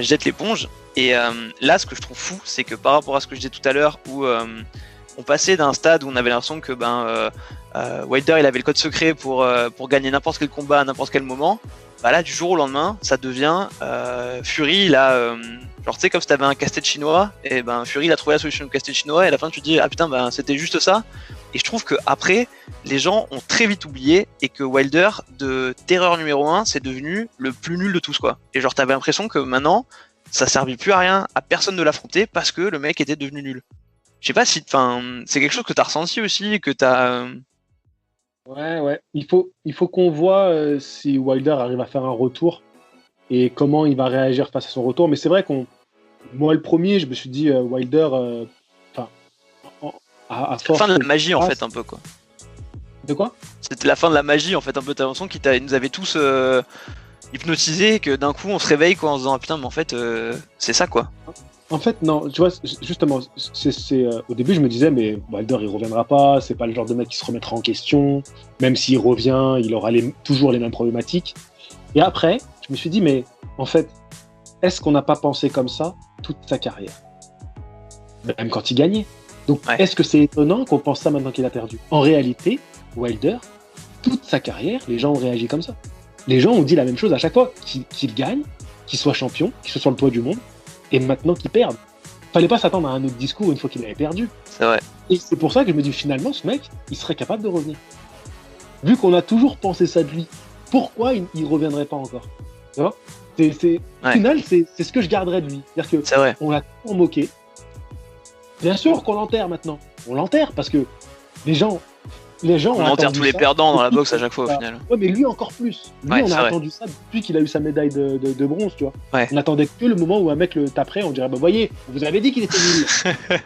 jette l'éponge. Et là, ce que je trouve fou, c'est que par rapport à ce que je disais tout à l'heure, où on passait d'un stade où on avait l'impression que ben Wilder il avait le code secret pour, pour gagner n'importe quel combat à n'importe quel moment bah là du jour au lendemain ça devient euh, Fury euh, genre tu sais comme si t'avais un casse-tête chinois et ben Fury il a trouvé la solution au casse-tête chinois et à la fin tu te dis ah putain ben c'était juste ça et je trouve que après les gens ont très vite oublié et que Wilder de terreur numéro 1 c'est devenu le plus nul de tous quoi et genre t'avais l'impression que maintenant ça servit plus à rien à personne de l'affronter parce que le mec était devenu nul je sais pas si enfin c'est quelque chose que t'as ressenti aussi que t'as Ouais, ouais. Il faut, qu'on voit euh, si Wilder arrive à faire un retour et comment il va réagir face à son retour. Mais c'est vrai qu'on. Moi, le premier, je me suis dit, euh, Wilder. Euh. À, à force. La fin de la magie, en fait, un peu, quoi. De quoi? C'était la fin de la magie, en fait, un peu. T'as l'impression qu'il nous avait tous hypnotisés, que d'un coup, on se réveille, quoi, en se disant, ah, putain, mais en fait, c'est ça, quoi. En fait, non, tu vois, justement, c'est, euh, au début, je me disais, mais Wilder, il reviendra pas, c'est pas le genre de mec qui se remettra en question, même s'il revient, il aura toujours les mêmes problématiques. Et après, je me suis dit, mais en fait, est-ce qu'on n'a pas pensé comme ça toute sa carrière? Même quand il gagnait. Donc, est-ce que c'est étonnant qu'on pense ça maintenant qu'il a perdu? En réalité, Wilder, toute sa carrière, les gens ont réagi comme ça. Les gens ont dit la même chose à chaque fois qu'il gagne, qu'il soit champion, qu'il soit sur le toit du monde et maintenant qu'il perd. Fallait pas s'attendre à un autre discours une fois qu'il avait perdu. C'est vrai. Et c'est pour ça que je me dis finalement, ce mec, il serait capable de revenir. Vu qu'on a toujours pensé ça de lui, pourquoi il, ne reviendrait pas encore? Tu vois? C'est, Au final, c'est, ce que je garderais de lui. C'est-à-dire que vrai. on l'a moqué. Bien sûr qu'on l'enterre maintenant. On l'enterre parce que les gens, les gens on enterre tous les perdants dans la boxe à chaque fois au final. Ouais, mais lui encore plus. Lui, on a attendu ça depuis qu'il a eu sa médaille de, de, bronze, tu vois. On attendait que le moment où un mec le taperait, on dirait bah voyez, vous avez dit qu'il était nul.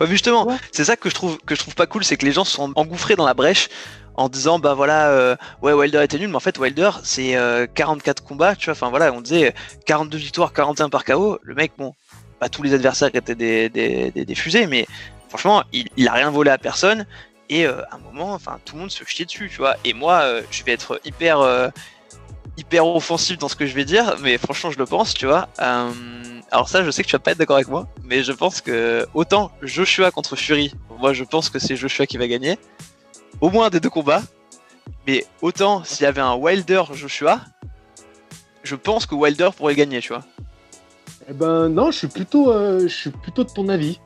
ouais, justement, c'est ça que je trouve que je trouve pas cool, c'est que les gens sont engouffrés dans la brèche en disant bah voilà euh, ouais Wilder était nul mais en fait Wilder c'est 44 euh, combats tu vois enfin voilà on disait 42 victoires 41 par KO le mec bon pas tous les adversaires étaient des, des, des, fusées mais franchement il, il, a rien volé à personne et euh, à un moment enfin tout le monde se chiait dessus tu vois et moi je vais être hyper hyper offensif dans ce que je vais dire mais franchement je le pense tu vois alors ça je sais que tu vas pas être d'accord avec moi mais je pense que autant Joshua contre Fury moi je pense que c'est Joshua qui va gagner au moins des deux combats. Mais autant s'il y avait un Wilder Joshua, je pense que Wilder pourrait gagner, tu vois. Eh ben non, je suis plutôt, euh, je suis plutôt de ton avis.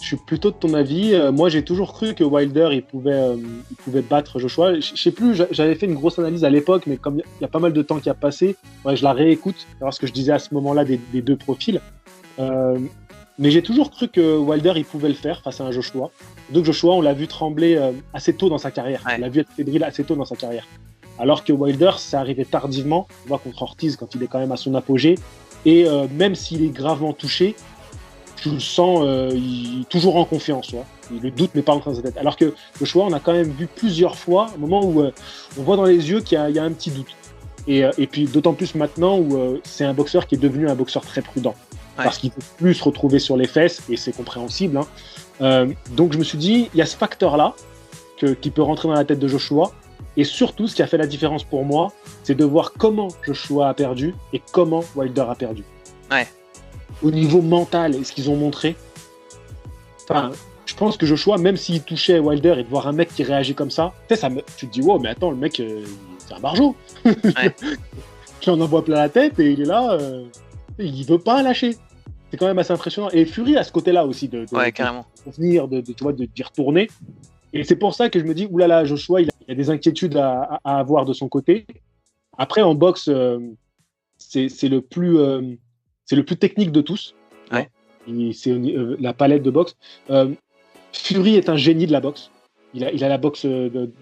Je suis plutôt de ton avis. Euh, moi, j'ai toujours cru que Wilder il pouvait, euh, il pouvait battre Joshua. Je sais plus, j'avais fait une grosse analyse à l'époque, mais comme il y a pas mal de temps qui a passé, je la réécoute, voir ce que je disais à ce moment-là des, deux profils. mais j'ai toujours cru que Wilder il pouvait le faire face à un Joshua. Donc Joshua, on l'a vu trembler assez tôt dans sa carrière. On l'a vu être fébrile assez tôt dans sa carrière. Alors que Wilder, c'est arrivé tardivement. On voit contre Ortiz quand il est quand même à son apogée. Et euh, même s'il est gravement touché, tu le sens euh, toujours en confiance. Le doute n'est pas en train de sa tête. Alors que Joshua, on a quand même vu plusieurs fois, un moment où on voit dans les yeux qu'il y, a un petit doute. Et, puis d'autant plus maintenant où c'est un boxeur qui est devenu un boxeur très prudent. Parce qu'il ne peut plus se retrouver sur les fesses, et c'est compréhensible. Hein. Euh, donc je me suis dit, il y a ce facteur-là qui peut rentrer dans la tête de Joshua. Et surtout, ce qui a fait la différence pour moi, c'est de voir comment Joshua a perdu et comment Wilder a perdu. Ouais. Au niveau mental, et ce qu'ils ont montré, enfin, je pense que Joshua, même s'il touchait Wilder et de voir un mec qui réagit comme ça, ça tu te dis, wow, mais attends, le mec, euh, c'est un barjot. Ouais. tu en envoies plein la tête et il est là, euh, il veut pas lâcher c'est quand même assez impressionnant. Et Fury à ce côté-là aussi de, de, ouais, carrément. de, de, tu vois, d'y retourner. Et c'est pour ça que je me dis, oulala, Joshua, il y a des inquiétudes à, avoir de son côté. Après, en boxe, euh, c'est le plus euh, le plus technique de tous. Ouais. C'est euh, la palette de boxe. Fury est un génie de la boxe. Il a, il a la boxe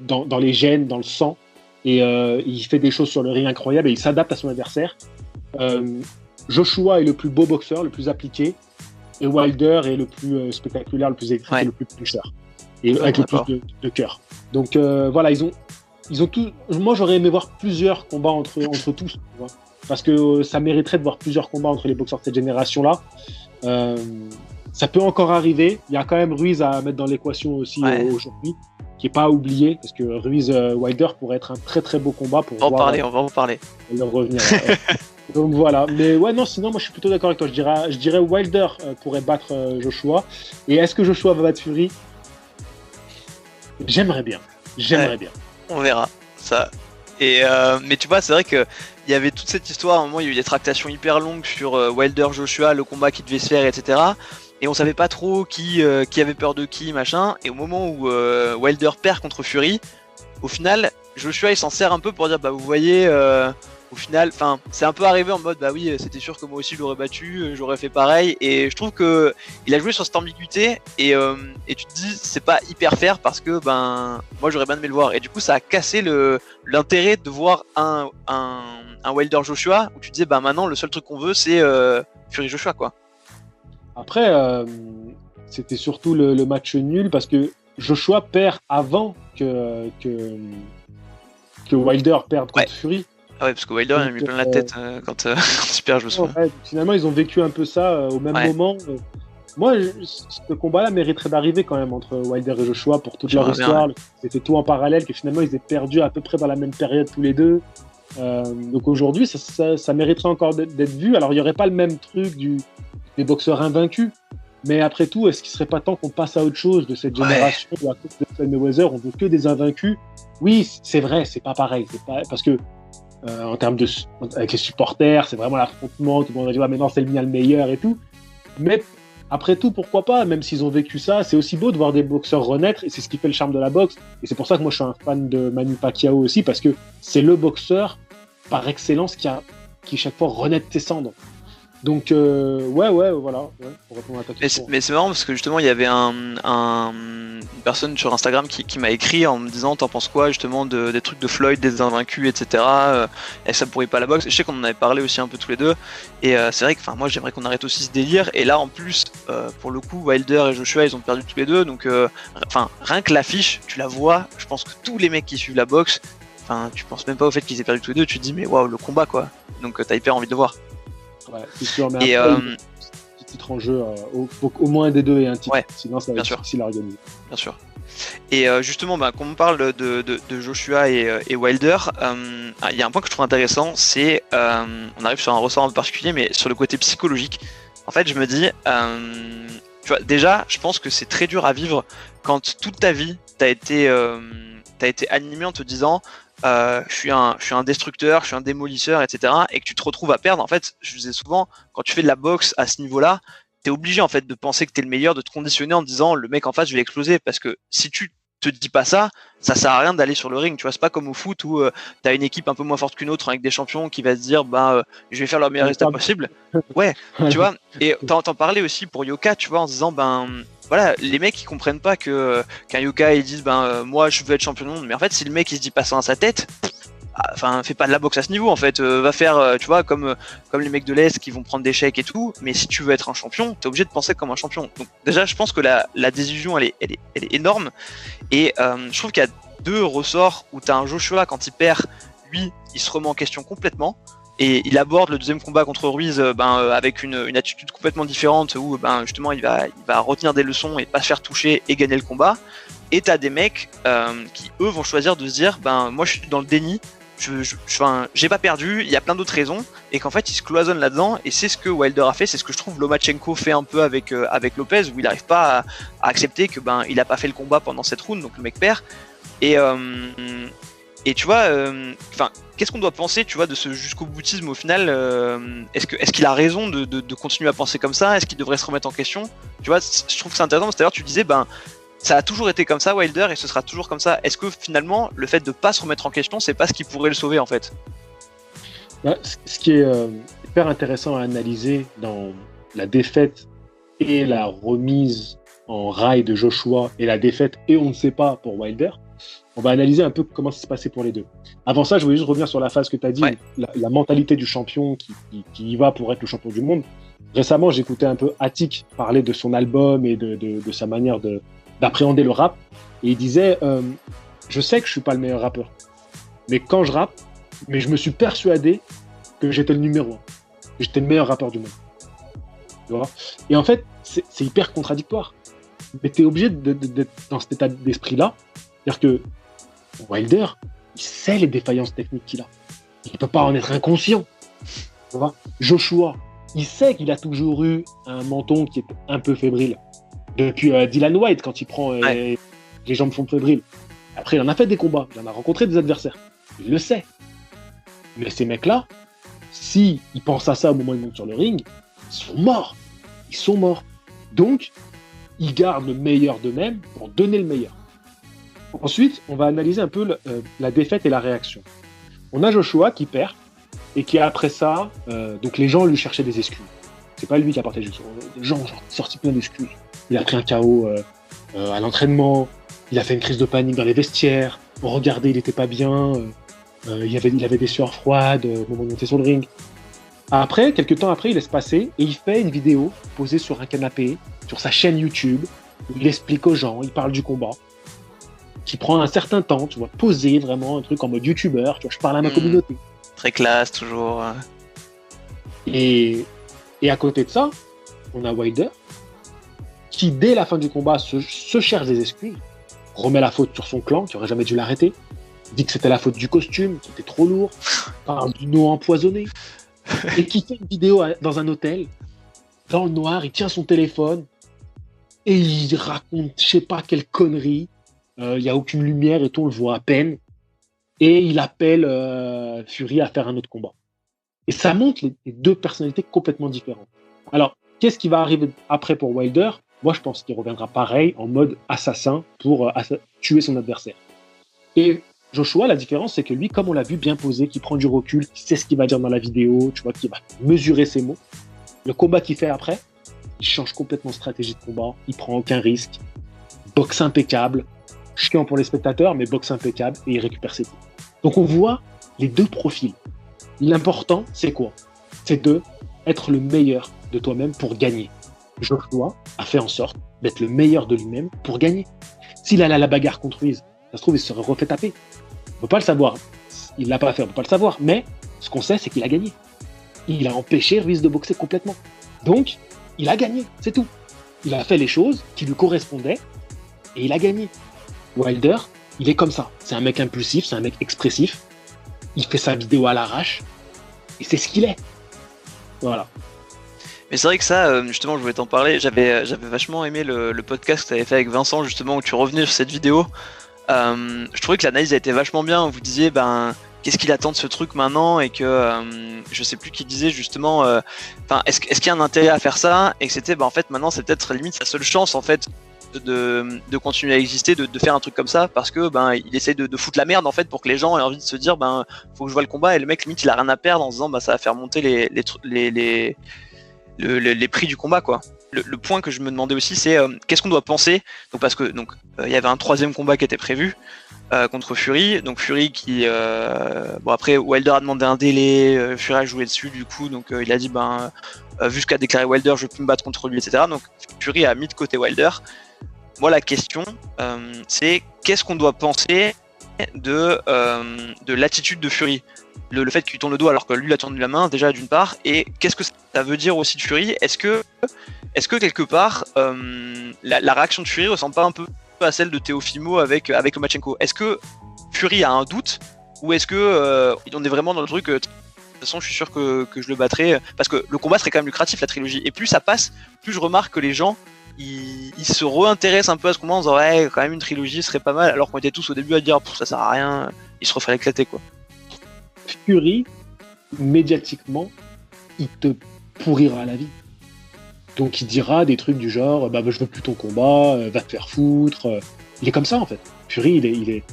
dans, dans, les gènes, dans le sang, et il fait des choses sur le ring incroyables et il s'adapte à son adversaire. Joshua est le plus beau boxeur, le plus appliqué, et Wilder est le plus euh, spectaculaire, le plus électrique, le plus puncher, et avec le plus de, cœur. Donc euh, voilà, ils ont, ils ont tout. Moi, j'aurais aimé voir plusieurs combats entre, entre tous, parce que euh, ça mériterait de voir plusieurs combats entre les boxeurs de cette génération-là. ça peut encore arriver. Il y a quand même Ruiz à mettre dans l'équation aussi aujourd'hui, qui est pas oublié, parce que Ruiz Wilder pourrait être un très très beau combat pour. On va en parler, on va en parler. revenir. Donc voilà. Mais ouais, non, sinon, moi je suis plutôt d'accord avec toi. Je dirais, je dirais Wilder euh, pourrait battre euh, Joshua. Et est-ce que Joshua va battre Fury? J'aimerais bien. J'aimerais bien. On verra. Ça. Et euh, mais tu vois, c'est vrai que il y avait toute cette histoire. À un moment, il y a eu des tractations hyper longues sur Wilder Joshua, le combat qui devait se faire, etc. Et on savait pas trop qui, qui avait peur de qui, machin. Et au moment où Wilder perd contre Fury, au final, Joshua il s'en sert un peu pour dire bah vous voyez au final, enfin, c'est un peu arrivé en mode bah oui, c'était sûr que moi aussi je l'aurais battu, euh, j'aurais fait pareil. Et je trouve que il a joué sur cette ambiguïté et, euh, et tu te dis c'est pas hyper fair parce que ben moi j'aurais bien aimé le voir. Et du coup ça a cassé le l'intérêt de voir un, un, un Wilder Joshua où tu te disais bah maintenant le seul truc qu'on veut c'est euh, Fury Joshua quoi. Après c'était surtout le, match nul parce que Joshua perd avant que que, que Wilder perde contre Fury. Ah ouais, parce que Wilder il a mis plein la tête euh, quand, euh, quand, il perd, je me souviens. finalement, ils ont vécu un peu ça euh, au même moment. Moi, ce combat-là mériterait d'arriver quand même entre Wilder et Joshua pour toute leur histoire. C'était tout en parallèle, que finalement ils étaient perdus à peu près dans la même période tous les deux. donc aujourd'hui, ça, ça, mériterait encore d'être vu. Alors il n'y aurait pas le même truc du, des boxeurs invaincus. Mais après tout, est-ce qu'il serait pas temps qu'on passe à autre chose de cette génération où à cause de Mayweather, on veut que des invaincus? Oui, c'est vrai, c'est pas pareil. Pas, parce que euh, en termes de avec les supporters, c'est vraiment l'affrontement, tout le monde va dire mais non c'est le mien le meilleur et tout. Mais après tout, pourquoi pas, même s'ils ont vécu ça, c'est aussi beau de voir des boxeurs renaître et c'est ce qui fait le charme de la boxe. Et c'est pour ça que moi je suis un fan de Manny Pacquiao aussi parce que c'est le boxeur par excellence qui a qui chaque fois renaît de tes cendres. Donc, euh, ouais, ouais, voilà, ouais, pour répondre à ta question. Mais c'est marrant parce que justement, il y avait un, un une personne sur Instagram qui, qui m'a écrit en me disant T'en penses quoi justement de, des trucs de Floyd, des invaincus, etc. Euh, et ça pourrait pas la boxe. Je sais qu'on en avait parlé aussi un peu tous les deux. Et euh, c'est vrai que moi, j'aimerais qu'on arrête aussi ce délire. Et là, en plus, euh, pour le coup, Wilder et Joshua, ils ont perdu tous les deux. Donc, euh, enfin, rien que l'affiche, tu la vois. Je pense que tous les mecs qui suivent la boxe, enfin, tu penses même pas au fait qu'ils aient perdu tous les deux. Tu te dis, mais waouh, le combat quoi. Donc, t'as hyper envie de voir. Ouais, c'est sûr, mais et après, euh... petit titre en jeu, euh, au, au, moins des deux et un titre. Ouais, Sinon, ça va être sûr. difficile à organiser. Bien sûr. Et euh, justement, bah, quand on parle de, de, de Joshua et, euh, et Wilder, il y a un point que je trouve intéressant, c'est, on arrive sur un ressort un peu particulier, mais sur le côté psychologique. En fait, je me dis, tu vois, déjà, je pense que c'est très dur à vivre quand toute ta vie, t'as été, as été animé en te disant, euh, je, suis un, je suis un destructeur, je suis un démolisseur, etc. Et que tu te retrouves à perdre. En fait, je disais souvent, quand tu fais de la boxe à ce niveau-là, t'es obligé en fait de penser que t'es le meilleur, de te conditionner en disant le mec en face je vais exploser. Parce que si tu te dis pas ça, ça sert à rien d'aller sur le ring. Tu vois, c'est pas comme au foot où euh, t'as une équipe un peu moins forte qu'une autre avec des champions qui va se dire bah euh, je vais faire leur meilleur résultat possible. Ouais, tu vois. Et t'en parler aussi pour Yoka, tu vois, en se disant ben voilà, les mecs ils comprennent pas que qu'un Yoka ils disent ben euh, moi je veux être champion du monde, mais en fait si le mec il se dit pas ça dans sa tête, enfin fais pas de la boxe à ce niveau en fait, euh, va faire euh, tu vois comme comme les mecs de l'est qui vont prendre des chèques et tout, mais si tu veux être un champion, t'es obligé de penser comme un champion. Donc déjà je pense que la, la désillusion elle est, elle est, elle est énorme. Et je trouve qu'il y a deux ressorts où t'as un Joshua quand il perd, lui il se remet en question complètement. Et il aborde le deuxième combat contre Ruiz ben, euh, avec une, une, attitude complètement différente où ben, justement il va, il va retenir des leçons et pas se faire toucher et gagner le combat. Et t'as des mecs euh, qui eux vont choisir de se dire ben moi je suis dans le déni, je, je, j'ai pas perdu, il y a plein d'autres raisons et qu'en fait ils se cloisonnent là-dedans et c'est ce que Wilder a fait, c'est ce que je trouve Lomachenko fait un peu avec euh, avec Lopez où il n'arrive pas à, accepter que ben il a pas fait le combat pendant cette round donc le mec perd et euh, et tu vois, enfin, euh, qu'est-ce qu'on doit penser, tu vois, de ce jusqu'au boutisme au final Est-ce que est-ce qu'il a raison de, de, continuer à penser comme ça Est-ce qu'il devrait se remettre en question? Tu vois, je trouve c'est intéressant. C'est-à-dire, tu disais, ben, ça a toujours été comme ça, Wilder, et ce sera toujours comme ça. Est-ce que finalement, le fait de pas se remettre en question, c'est pas ce qui pourrait le sauver en fait? Bah, Ce qui est euh, hyper intéressant à analyser dans la défaite et la remise en rail de Joshua et la défaite et on ne sait pas pour Wilder, on va analyser un peu comment ça s'est passé pour les deux. Avant ça, je voulais juste revenir sur la phase que tu as dit, ouais. la, la, mentalité du champion qui, qui, qui, y va pour être le champion du monde. Récemment, j'écoutais un peu Attic parler de son album et de, de, de sa manière d'appréhender le rap. Et il disait euh, Je sais que je suis pas le meilleur rappeur, mais quand je rappe, mais je me suis persuadé que j'étais le numéro un, j'étais le meilleur rappeur du monde. Et en fait, c'est hyper contradictoire. Mais tu obligé d'être dans cet état d'esprit-là. C'est-à-dire que Wilder, il sait les défaillances techniques qu'il a. Il ne peut pas en être inconscient. Joshua, il sait qu'il a toujours eu un menton qui est un peu fébrile. Depuis euh, Dylan White, quand il prend euh, ouais. les jambes font fébriles. Après, il en a fait des combats, il en a rencontré des adversaires. Il le sait. Mais ces mecs-là, si ils pensent à ça au moment où ils montent sur le ring, ils sont morts. Ils sont morts. Donc, ils gardent le meilleur d'eux-mêmes pour donner le meilleur. Ensuite, on va analyser un peu le, euh, la défaite et la réaction. On a Joshua qui perd et qui après ça, euh, donc les gens lui cherchaient des excuses. C'est pas lui qui a porté. Les gens ont sorti plein d'excuses. Il a pris un KO euh, à l'entraînement, il a fait une crise de panique dans les vestiaires. On regardait, il était pas bien. il, avait, il avait des sueurs froides au moment de monter sur le ring. Après, quelques temps après, il laisse passer et il fait une vidéo posée sur un canapé, sur sa chaîne YouTube. Où il explique aux gens, il parle du combat qui prend un certain temps, tu vois, poser vraiment un truc en mode youtubeur, tu vois, je parle à ma mmh, communauté. Très classe, toujours. Et, et à côté de ça, on a Wilder, qui dès la fin du combat se, se cherche des excuses, remet la faute sur son clan, qui aurait jamais dû l'arrêter, dit que c'était la faute du costume, qui était trop lourd, parle d'une eau empoisonnée, et qui fait une vidéo dans un hôtel, dans le noir, il tient son téléphone, et il raconte, je sais pas quelle connerie, il euh, n'y a aucune lumière et tout, on le voit à peine. Et il appelle euh, Fury à faire un autre combat. Et ça montre les, les deux personnalités complètement différentes. Alors, qu'est-ce qui va arriver après pour Wilder? Moi, je pense qu'il reviendra pareil, en mode assassin, pour euh, tuer son adversaire. Et Joshua, la différence, c'est que lui, comme on l'a vu bien posé, qui prend du recul, qui sait ce qu'il va dire dans la vidéo, tu vois, qui va mesurer ses mots. Le combat qu'il fait après, il change complètement stratégie de combat, il prend aucun risque, boxe impeccable, chiant pour les spectateurs, mais boxe impeccable et il récupère ses titres. Donc on voit les deux profils. L'important, c'est quoi? C'est de être le meilleur de toi-même pour gagner. Joshua a fait en sorte d'être le meilleur de lui-même pour gagner. S'il allait à la bagarre contre Ruiz, ça se trouve, il se serait refait taper. On ne peut pas le savoir. Il l'a pas fait, on ne peut pas le savoir. Mais ce qu'on sait, c'est qu'il a gagné. Il a empêché Ruiz de boxer complètement. Donc, il a gagné, c'est tout. Il a fait les choses qui lui correspondaient et il a gagné. Wilder, il est comme ça. C'est un mec impulsif, c'est un mec expressif. Il fait sa vidéo à l'arrache et c'est ce qu'il est. Voilà. Mais c'est vrai que ça, euh, justement, je voulais t'en parler. J'avais, euh, j'avais vachement aimé le, podcast que tu avais fait avec Vincent, justement, où tu revenais sur cette vidéo. Euh, je trouvais que l'analyse a été vachement bien. Vous disiez, ben, qu'est-ce qu'il attend de ce truc maintenant et que je sais plus qui disait justement, est-ce, qu'il y a un intérêt à faire ça et que c'était, ben, en fait, maintenant, c'est peut-être limite sa seule chance, en fait, de, de, continuer à exister, de, de, faire un truc comme ça, parce que ben il essaie de, de, foutre la merde en fait pour que les gens aient envie de se dire ben faut que je vois le combat et le mec limite il a rien à perdre en se disant ben ça va faire monter les les, les, les, les prix du combat quoi. Le, point que je me demandais aussi c'est euh, qu'est-ce qu'on doit penser? Parce que donc euh, il y avait un troisième combat qui était prévu euh, contre Fury. Donc Fury qui bon après Wilder a demandé un délai Fury a joué dessus du coup. Donc il a dit ben vu ce qu'a déclaré Wilder je peux me battre contre lui etc donc Fury a mis de côté Wilder. Moi, la question, c'est qu'est-ce qu'on doit penser de, euh, de l'attitude de Fury. Le, fait qu'il tourne le dos alors que lui il a tourné la main, déjà d'une part, et qu'est-ce que ça veut dire aussi de Fury? Est-ce que, quelque part, euh, la, réaction de Fury ressemble pas un peu à celle de Teofimo avec, avec Lomachenko? Est-ce que Fury a un doute? Ou est-ce que on est vraiment dans le truc de toute façon, je suis sûr que, que, je le battrai? Parce que le combat serait quand même lucratif la trilogie. Et plus ça passe, plus je remarque que les gens il, se réintéresse un peu à ce combat en disant ouais quand même une trilogie serait pas mal alors qu'on était tous au début à dire ça sert à rien il se referait éclater quoi. Fury médiatiquement il te pourrira la vie. Donc il dira des trucs du genre bah, je veux plus ton combat euh, va te faire foutre euh. il est comme ça en fait. Fury il est il est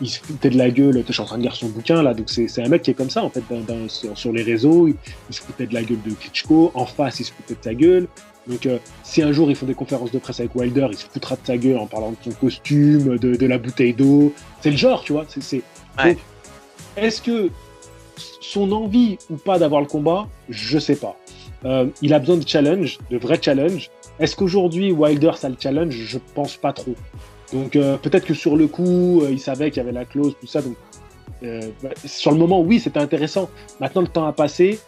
il, se foutait de la gueule, je suis en train de lire son bouquin là, donc c'est un mec qui est comme ça en fait, sur, les réseaux, il, il, se foutait de la gueule de Klitschko, en face il se foutait de sa gueule, donc, euh, si un jour ils font des conférences de presse avec Wilder, il se foutra de sa gueule en parlant de son costume, de, la bouteille d'eau. C'est le genre, tu vois. C'est, Est-ce que son envie ou pas d'avoir le combat, je sais pas. Euh, il a besoin de challenge, de vrais challenge. Est-ce qu'aujourd'hui Wilder ça le challenge? Je pense pas trop. Donc euh, peut-être que sur le coup, il savait qu'il y avait la clause, tout ça. Donc bah, sur le moment, oui, c'était intéressant. Maintenant, le temps a passé.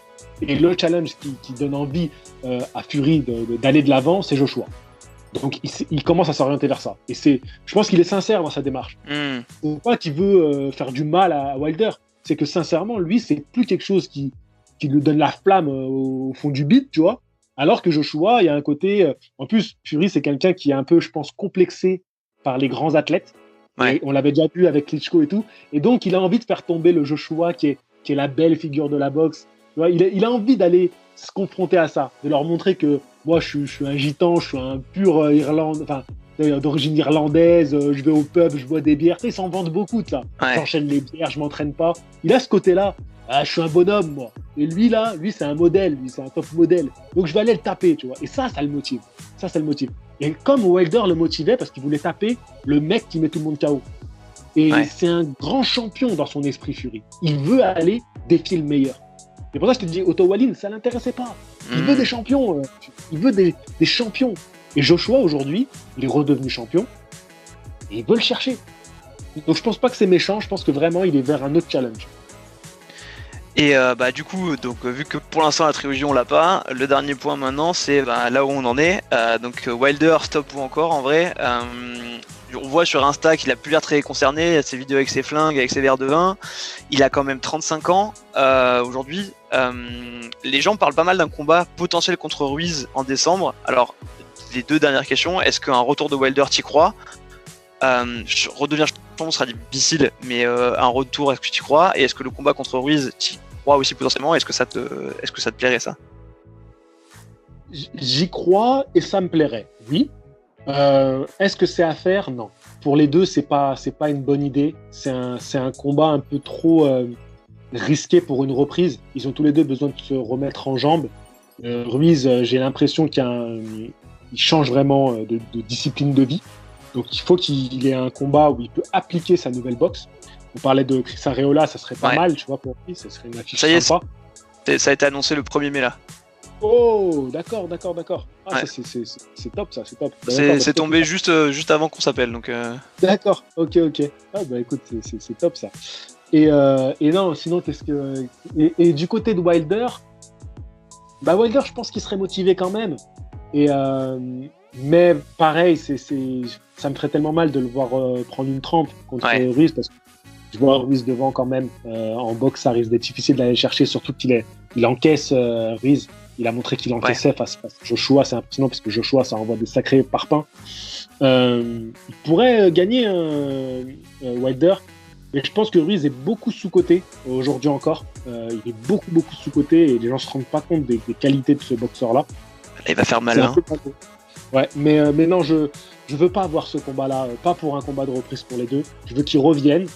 Et le challenge qui, donne envie euh, à Fury d'aller de l'avant, c'est Joshua. Donc il, commence à s'orienter vers ça. Et c'est, je pense qu'il est sincère dans sa démarche. Mm. C'est pas qu'il veut euh, faire du mal à, Wilder. C'est que sincèrement, lui, c'est plus quelque chose qui, qui lui donne la flamme euh, au fond du beat, tu vois. Alors que Joshua, il y a un côté. en plus, Fury, c'est quelqu'un qui est un peu, je pense, complexé par les grands athlètes. on l'avait déjà vu avec Klitschko et tout. Et donc, il a envie de faire tomber le Joshua qui est, qui est la belle figure de la boxe, il, a, envie d'aller se confronter à ça, de leur montrer que moi, je, suis un gitan, je suis un pur euh, Irlande, enfin, d'origine irlandaise, euh, je vais au pub, je bois des bières. ils s'en vendent beaucoup de ça. J'enchaîne les bières, je m'entraîne pas. Il a ce côté-là. Ah, je suis un bonhomme, moi. Et lui, là, lui, c'est un modèle, lui, c'est un top modèle. Donc, je vais aller le taper, tu vois. Et ça, ça le motive. Ça, ça le motive. Et comme Wilder le motivait parce qu'il voulait taper le mec qui met tout le monde KO. Et c'est un grand champion dans son esprit Fury. Il veut aller défier le meilleur. Et pour ça, je te dis, Otto Wallin, ça l'intéressait pas. Il veut hmm. des champions. Euh, il veut des, champions. Et Joshua, aujourd'hui, il est redevenu champion. Et il veut le chercher. Donc je pense pas que c'est méchant. Je pense que vraiment, il est vers un autre challenge. Et euh, bah du coup, donc euh, vu que pour l'instant la trilogie on l'a pas, le dernier point maintenant c'est bah, là où on en est. donc Wilder stop ou encore en vrai on voit sur Insta qu'il a plus l'air très concerné, ses vidéos avec ses flingues, avec ses verres de vin. Il a quand même 35 ans euh, aujourd'hui. Euh, les gens parlent pas mal d'un combat potentiel contre Ruiz en décembre. Alors, les deux dernières questions, est-ce qu'un retour de Wilder t'y crois? Euh, Redevenir champion sera difficile, mais euh, un retour, est-ce que tu crois? Et est-ce que le combat contre Ruiz t'y crois aussi potentiellement? Est-ce que ça te, est-ce que ça te plairait ça? J'y crois et ça me plairait, oui. Euh, Est-ce que c'est à faire? Non. Pour les deux, c'est pas c'est pas une bonne idée. C'est un c'est un combat un peu trop euh, risqué pour une reprise. Ils ont tous les deux besoin de se remettre en jambes. Euh, Ruiz, j'ai l'impression qu'il change vraiment de, de discipline de vie. Donc il faut qu'il ait un combat où il peut appliquer sa nouvelle boxe. On parlait de Chris Areola, ça serait pas Ouais. mal, tu vois, pour lui, ça serait une affiche Ça y est, Ça a été annoncé le 1er mai là. Oh, d'accord, d'accord, d'accord. Ah, Ouais. c'est- top, ça, c'est top. C'est tombé juste, euh, juste avant qu'on s'appelle. Donc, euh, D'accord, ok, ok. Ah bah écoute, c'est- top ça. Et, euh, et non, sinon, qu'est-ce que. Et, et du côté de Wilder, bah Wilder, je pense qu'il serait motivé quand même. Et euh, mais pareil, c'est ça me ferait tellement mal de le voir euh, prendre une trempe contre Ouais. Ruiz parce que je vois Ruiz devant quand même. En boxe, ça risque d'être difficile d'aller le chercher, surtout qu'il est, il encaisse Ruiz. Il a montré qu'il encaissait face, face à Joshua, c'est impressionnant parce que Joshua, ça envoie des sacrés parpaings. Euh, il pourrait euh, gagner un euh, Wilder, mais je pense que Ruiz est beaucoup sous-coté aujourd'hui encore. Euh, il est beaucoup, beaucoup sous-coté et les gens se rendent pas compte des, des qualités de ce boxeur-là. là, il va faire mal. Hein. Ouais, mais, euh, mais non, je je veux pas avoir ce combat-là, euh, pas pour un combat de reprise pour les deux. Je veux qu'ils reviennent,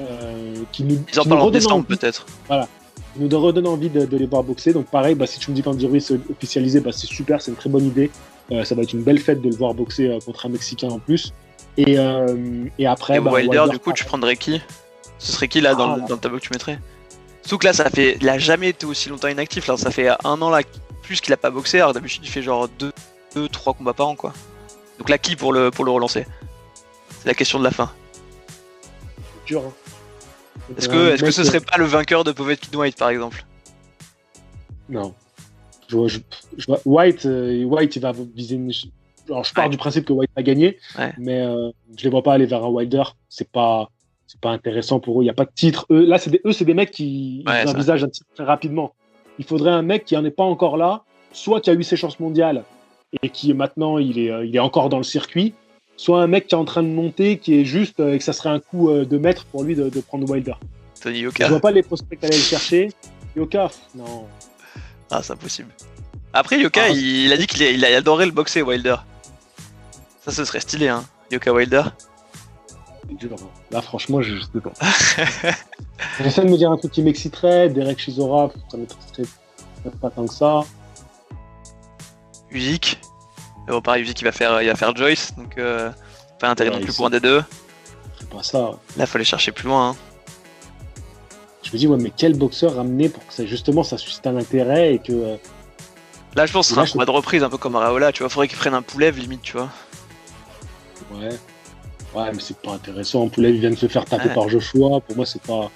euh, qu'ils nous, Ils en parlent en décembre peut-être. qu'ils nous redonnent envie de, de les voir boxer. Donc pareil, bah, si tu me dis qu'Andy Ruiz est officialisé, bah, c'est super, c'est une très bonne idée. Euh, ça va être une belle fête de le voir boxer euh, contre un Mexicain en plus. Et, euh, et après, Et bah, Wilder, du coup, tu prendrais qui? Ce serait qui là dans, Ah, le, là. dans le tableau que tu mettrais? Surtout que là, ça fait, il a jamais été aussi longtemps inactif. Là, ça fait un an là, plus qu'il a pas boxé. Alors d'habitude, il fait genre 2 deux, combats par an, quoi. Donc là, qui pour le pour le relancer? C'est la question de la fin. c'est dur. hein. Est-ce Euh, que, est-ce que mec, ce serait pas le vainqueur de Povetkin White par exemple? Non. Je vois, je- je vois- White, euh, White, il va viser une. Alors, je pars Ouais. du principe que White va gagner, Ouais. mais euh, je les vois pas aller vers un Wilder. C'est pas, c'est pas intéressant pour eux. Il y a pas de titre. Eux, là, c'est des, eux, c'est des mecs qui Ouais, envisagent un titre très rapidement. Il faudrait un mec qui en est pas encore là, soit qui a eu ses chances mondiales et qui maintenant il est, euh, il est encore dans le circuit, soit un mec qui est en train de monter, qui est juste euh, et que ça serait un coup euh, de maître pour lui de, de prendre Wilder. Tony Je Yoka vois pas les prospects aller le chercher. Yoka, non. Ah, c'est impossible. Après, Yoka, Ah, il, il a dit qu'il a, il a adoré le boxer, Wilder. Ça, ce serait stylé, hein. Yoka Wilder. Hein. Là, franchement, je, je sais pas. J'essaie de me dire un truc qui m'exciterait. Derek Chisora, ça m'exciterait pas tant que ça. Usyk. Bon, pareil, il va faire, il va faire Joyce. Donc, euh, pas intérêt Ouais, non plus il pour un des deux. C'est pas ça. Là, faut aller chercher plus loin. hein. Je me dis, ouais, mais quel boxeur ramener pour que ça, justement ça suscite un intérêt et que. euh, Là, je pense que ce sera un combat de reprise, un peu comme Raola. Tu vois, faudrait qu'il prenne un poulet, limite, tu vois. ouais. Ouais, mais c'est pas intéressant. Poulet vient de se faire taper Ouais. par Joshua. Pour moi, c'est pas.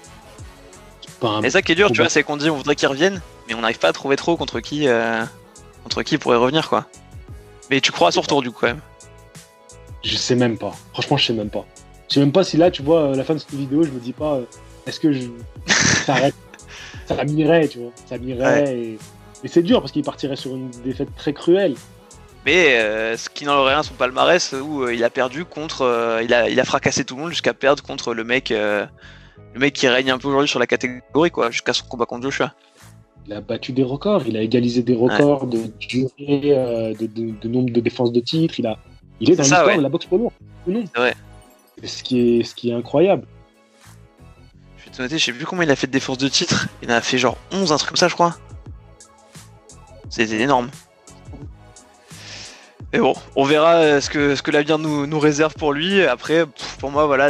C'est pas un. Et ça qui est dur, tu vois, c'est qu'on dit on voudrait qu'il revienne, mais on n'arrive pas à trouver trop contre qui, euh, contre qui il pourrait revenir, quoi. Mais tu crois à son retour, du coup, quand même. Je sais même pas. Franchement, je sais même pas. Je sais même pas si là, tu vois, euh, la fin de cette vidéo, je me dis pas, euh, est-ce que je... ça arrête Ça m'irait, tu vois. Ça m'irait. Et, et c'est dur parce qu'il partirait sur une défaite très cruelle. Mais euh, ce qui n'enlève rien à son palmarès où euh, il a perdu contre. il, a, il a fracassé tout le monde jusqu'à perdre contre le mec. le mec qui règne un peu aujourd'hui sur la catégorie, quoi, jusqu'à son combat contre Joshua. Il a battu des records. Il a égalisé des records de durée, euh, de, de- de nombre de défenses de titres. Il, a, il est dans l'histoire ouais. de la boxe poids lourd. Ou non C'est vrai. Et Ce qui est, ce qui est incroyable. Je vais te noter, je sais plus combien il a fait de défense de titre. Il en a fait genre 11, un truc comme ça, je crois. C'était énorme. Mais bon, on verra euh, ce que, ce que l'avenir nous, nous réserve pour lui. Après, pour moi, voilà,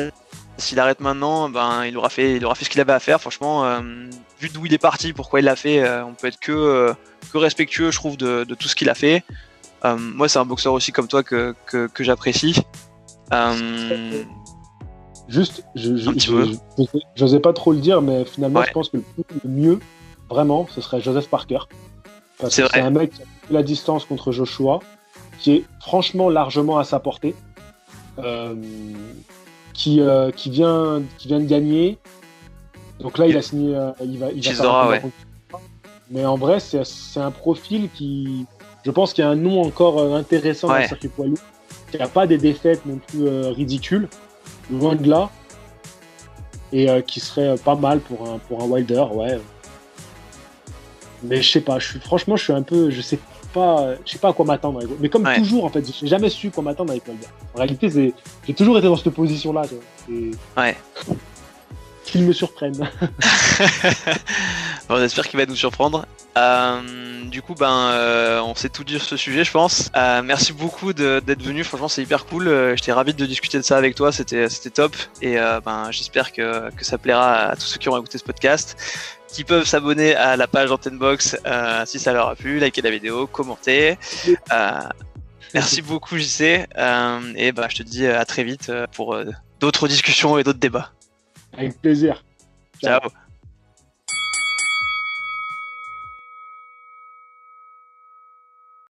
s'il arrête maintenant, ben, il aura fait, il aura fait ce qu'il avait à faire. Franchement, euh, vu d'où il est parti, pourquoi il l'a fait, euh, on peut être que, euh, que respectueux, je trouve, de, de tout ce qu'il a fait. Moi, c'est un boxeur aussi comme toi que, que, que j'apprécie. Juste, je, j'osais pas trop le dire, mais finalement, Ouais. je pense que le, mieux, vraiment, ce serait Joseph Parker. Parce C'est que c'est un mec qui a pris la distance contre Joshua, qui est franchement largement à sa portée, euh, qui, euh, qui, vient, qui vient de gagner. Donc là, il a signé, euh, il va, il va Chisora, ouais. Mais en vrai, c'est c'est un profil qui, je pense qu'il y a un nom encore euh, intéressant dans Ouais. le circuit poids lourd, qui n'a pas des défaites non plus ridicules, loin de là, et qui serait pas mal pour un, pour un Wilder, ouais. Mais je sais pas, je suis, franchement, je suis un peu, je sais pas, je sais pas à quoi m'attendre. avec- Mais comme Ouais. toujours, en fait, j'ai jamais su quoi m'attendre avec Wilder. En réalité, c'est, j'ai toujours été dans cette position-là. tu vois. Et Ouais. Qu'il me surprenne. Bon, J'espère qu'il va nous surprendre. Euh, du coup, ben, euh, on s'est tout dit sur ce sujet, je pense. Euh, merci beaucoup d'être venu. Franchement, c'est hyper cool. J'étais ravi de discuter de ça avec toi. C'était c'était top. Et ben, j'espère que, que ça plaira à tous ceux qui auront écouté ce podcast, qui peuvent s'abonner à la page Antenne Box euh, si ça leur a plu, liker la vidéo, commenter. Euh, merci beaucoup, JC. Euh, et ben, je te dis à très vite pour d'autres discussions et d'autres débats. avec plaisir. Ciao.